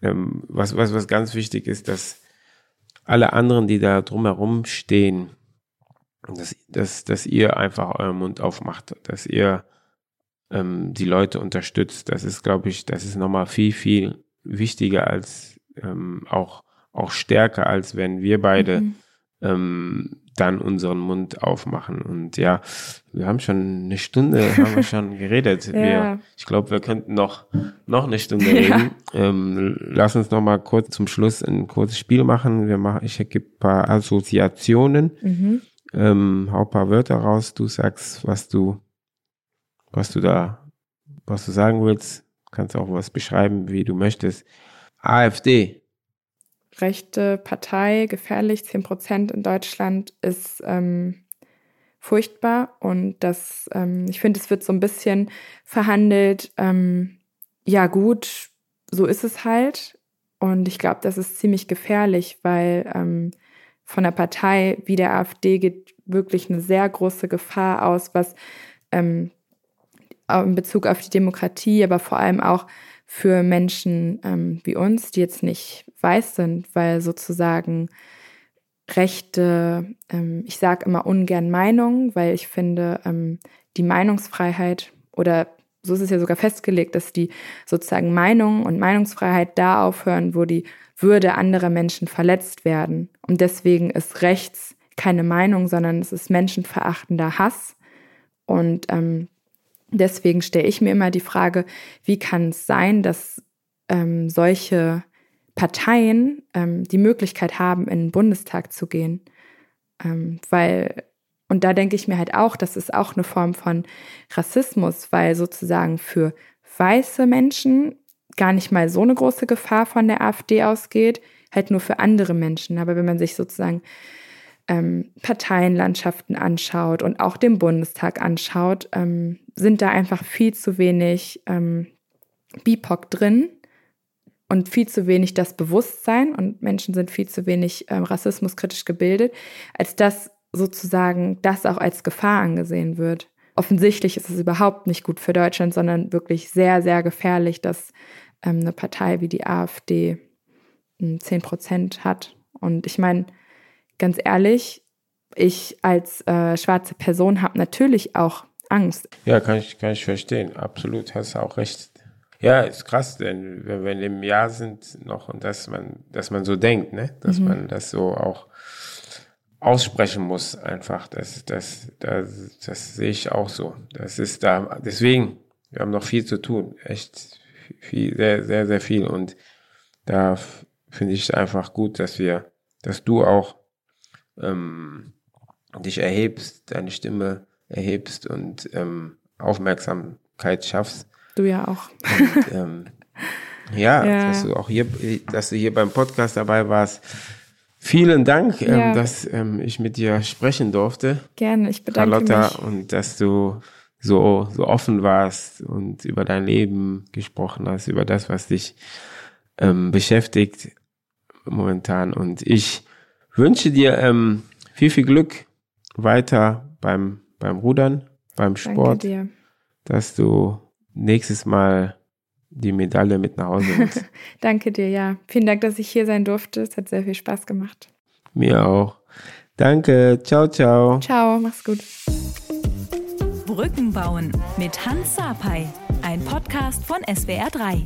ähm, was, was, was ganz wichtig ist, dass alle anderen, die da drumherum stehen, dass, dass, dass ihr einfach euren Mund aufmacht, dass ihr ähm, die Leute unterstützt. Das ist, glaube ich, das ist nochmal viel, viel wichtiger als ähm, auch, auch stärker, als wenn wir beide mhm. Ähm, dann unseren Mund aufmachen. Und ja, wir haben schon eine Stunde, haben wir schon geredet. ja. wir, ich glaube, wir könnten noch, noch eine Stunde reden. Ja. Ähm, lass uns noch mal kurz zum Schluss ein kurzes Spiel machen. Wir machen, ich gebe ein paar Assoziationen, mhm. ähm, hau ein paar Wörter raus. Du sagst, was du, was du da, was du sagen willst. Kannst auch was beschreiben, wie du möchtest. AfD rechte Partei, gefährlich, 10 Prozent in Deutschland ist ähm, furchtbar. Und das, ähm, ich finde, es wird so ein bisschen verhandelt, ähm, ja gut, so ist es halt. Und ich glaube, das ist ziemlich gefährlich, weil ähm, von der Partei wie der AfD geht wirklich eine sehr große Gefahr aus, was ähm, in Bezug auf die Demokratie, aber vor allem auch für Menschen ähm, wie uns, die jetzt nicht weiß sind, weil sozusagen Rechte, ähm, ich sage immer ungern Meinung, weil ich finde, ähm, die Meinungsfreiheit oder so ist es ja sogar festgelegt, dass die sozusagen Meinung und Meinungsfreiheit da aufhören, wo die Würde anderer Menschen verletzt werden. Und deswegen ist rechts keine Meinung, sondern es ist menschenverachtender Hass. Und ähm, Deswegen stelle ich mir immer die Frage, wie kann es sein, dass ähm, solche Parteien ähm, die Möglichkeit haben, in den Bundestag zu gehen? Ähm, weil, und da denke ich mir halt auch, das ist auch eine Form von Rassismus, weil sozusagen für weiße Menschen gar nicht mal so eine große Gefahr von der AfD ausgeht, halt nur für andere Menschen. Aber wenn man sich sozusagen ähm, Parteienlandschaften anschaut und auch den Bundestag anschaut, ähm, sind da einfach viel zu wenig ähm, BIPOC drin und viel zu wenig das Bewusstsein und Menschen sind viel zu wenig ähm, rassismuskritisch gebildet, als dass sozusagen das auch als Gefahr angesehen wird. Offensichtlich ist es überhaupt nicht gut für Deutschland, sondern wirklich sehr, sehr gefährlich, dass ähm, eine Partei wie die AfD 10 hm, Prozent hat. Und ich meine, ganz ehrlich, ich als äh, schwarze Person habe natürlich auch Angst. Ja, kann ich, kann ich verstehen. Absolut, hast du auch recht. Ja, ist krass, denn wenn wir im Jahr sind noch und dass man, dass man so denkt, ne, dass mhm. man das so auch aussprechen muss, einfach. Das, das, das, das sehe ich auch so. Das ist da, deswegen, wir haben noch viel zu tun. Echt viel, sehr, sehr, sehr viel. Und da finde ich es einfach gut, dass wir, dass du auch ähm, dich erhebst, deine Stimme erhebst und ähm, Aufmerksamkeit schaffst. Du ja auch. Und, ähm, ja, ja, dass du auch hier, dass du hier beim Podcast dabei warst. Vielen Dank, ähm, ja. dass ähm, ich mit dir sprechen durfte. Gerne, ich bedanke Carlotta, mich. Und dass du so, so offen warst und über dein Leben gesprochen hast, über das, was dich ähm, beschäftigt momentan. Und ich wünsche dir ähm, viel, viel Glück weiter beim, beim Rudern, beim Sport, Danke dir. dass du nächstes Mal die Medaille mit nach Hause nimmst. Danke dir, ja. Vielen Dank, dass ich hier sein durfte. Es hat sehr viel Spaß gemacht. Mir auch. Danke. Ciao, ciao. Ciao, mach's gut. Brücken bauen mit Hans Sapai. Ein Podcast von SWR3.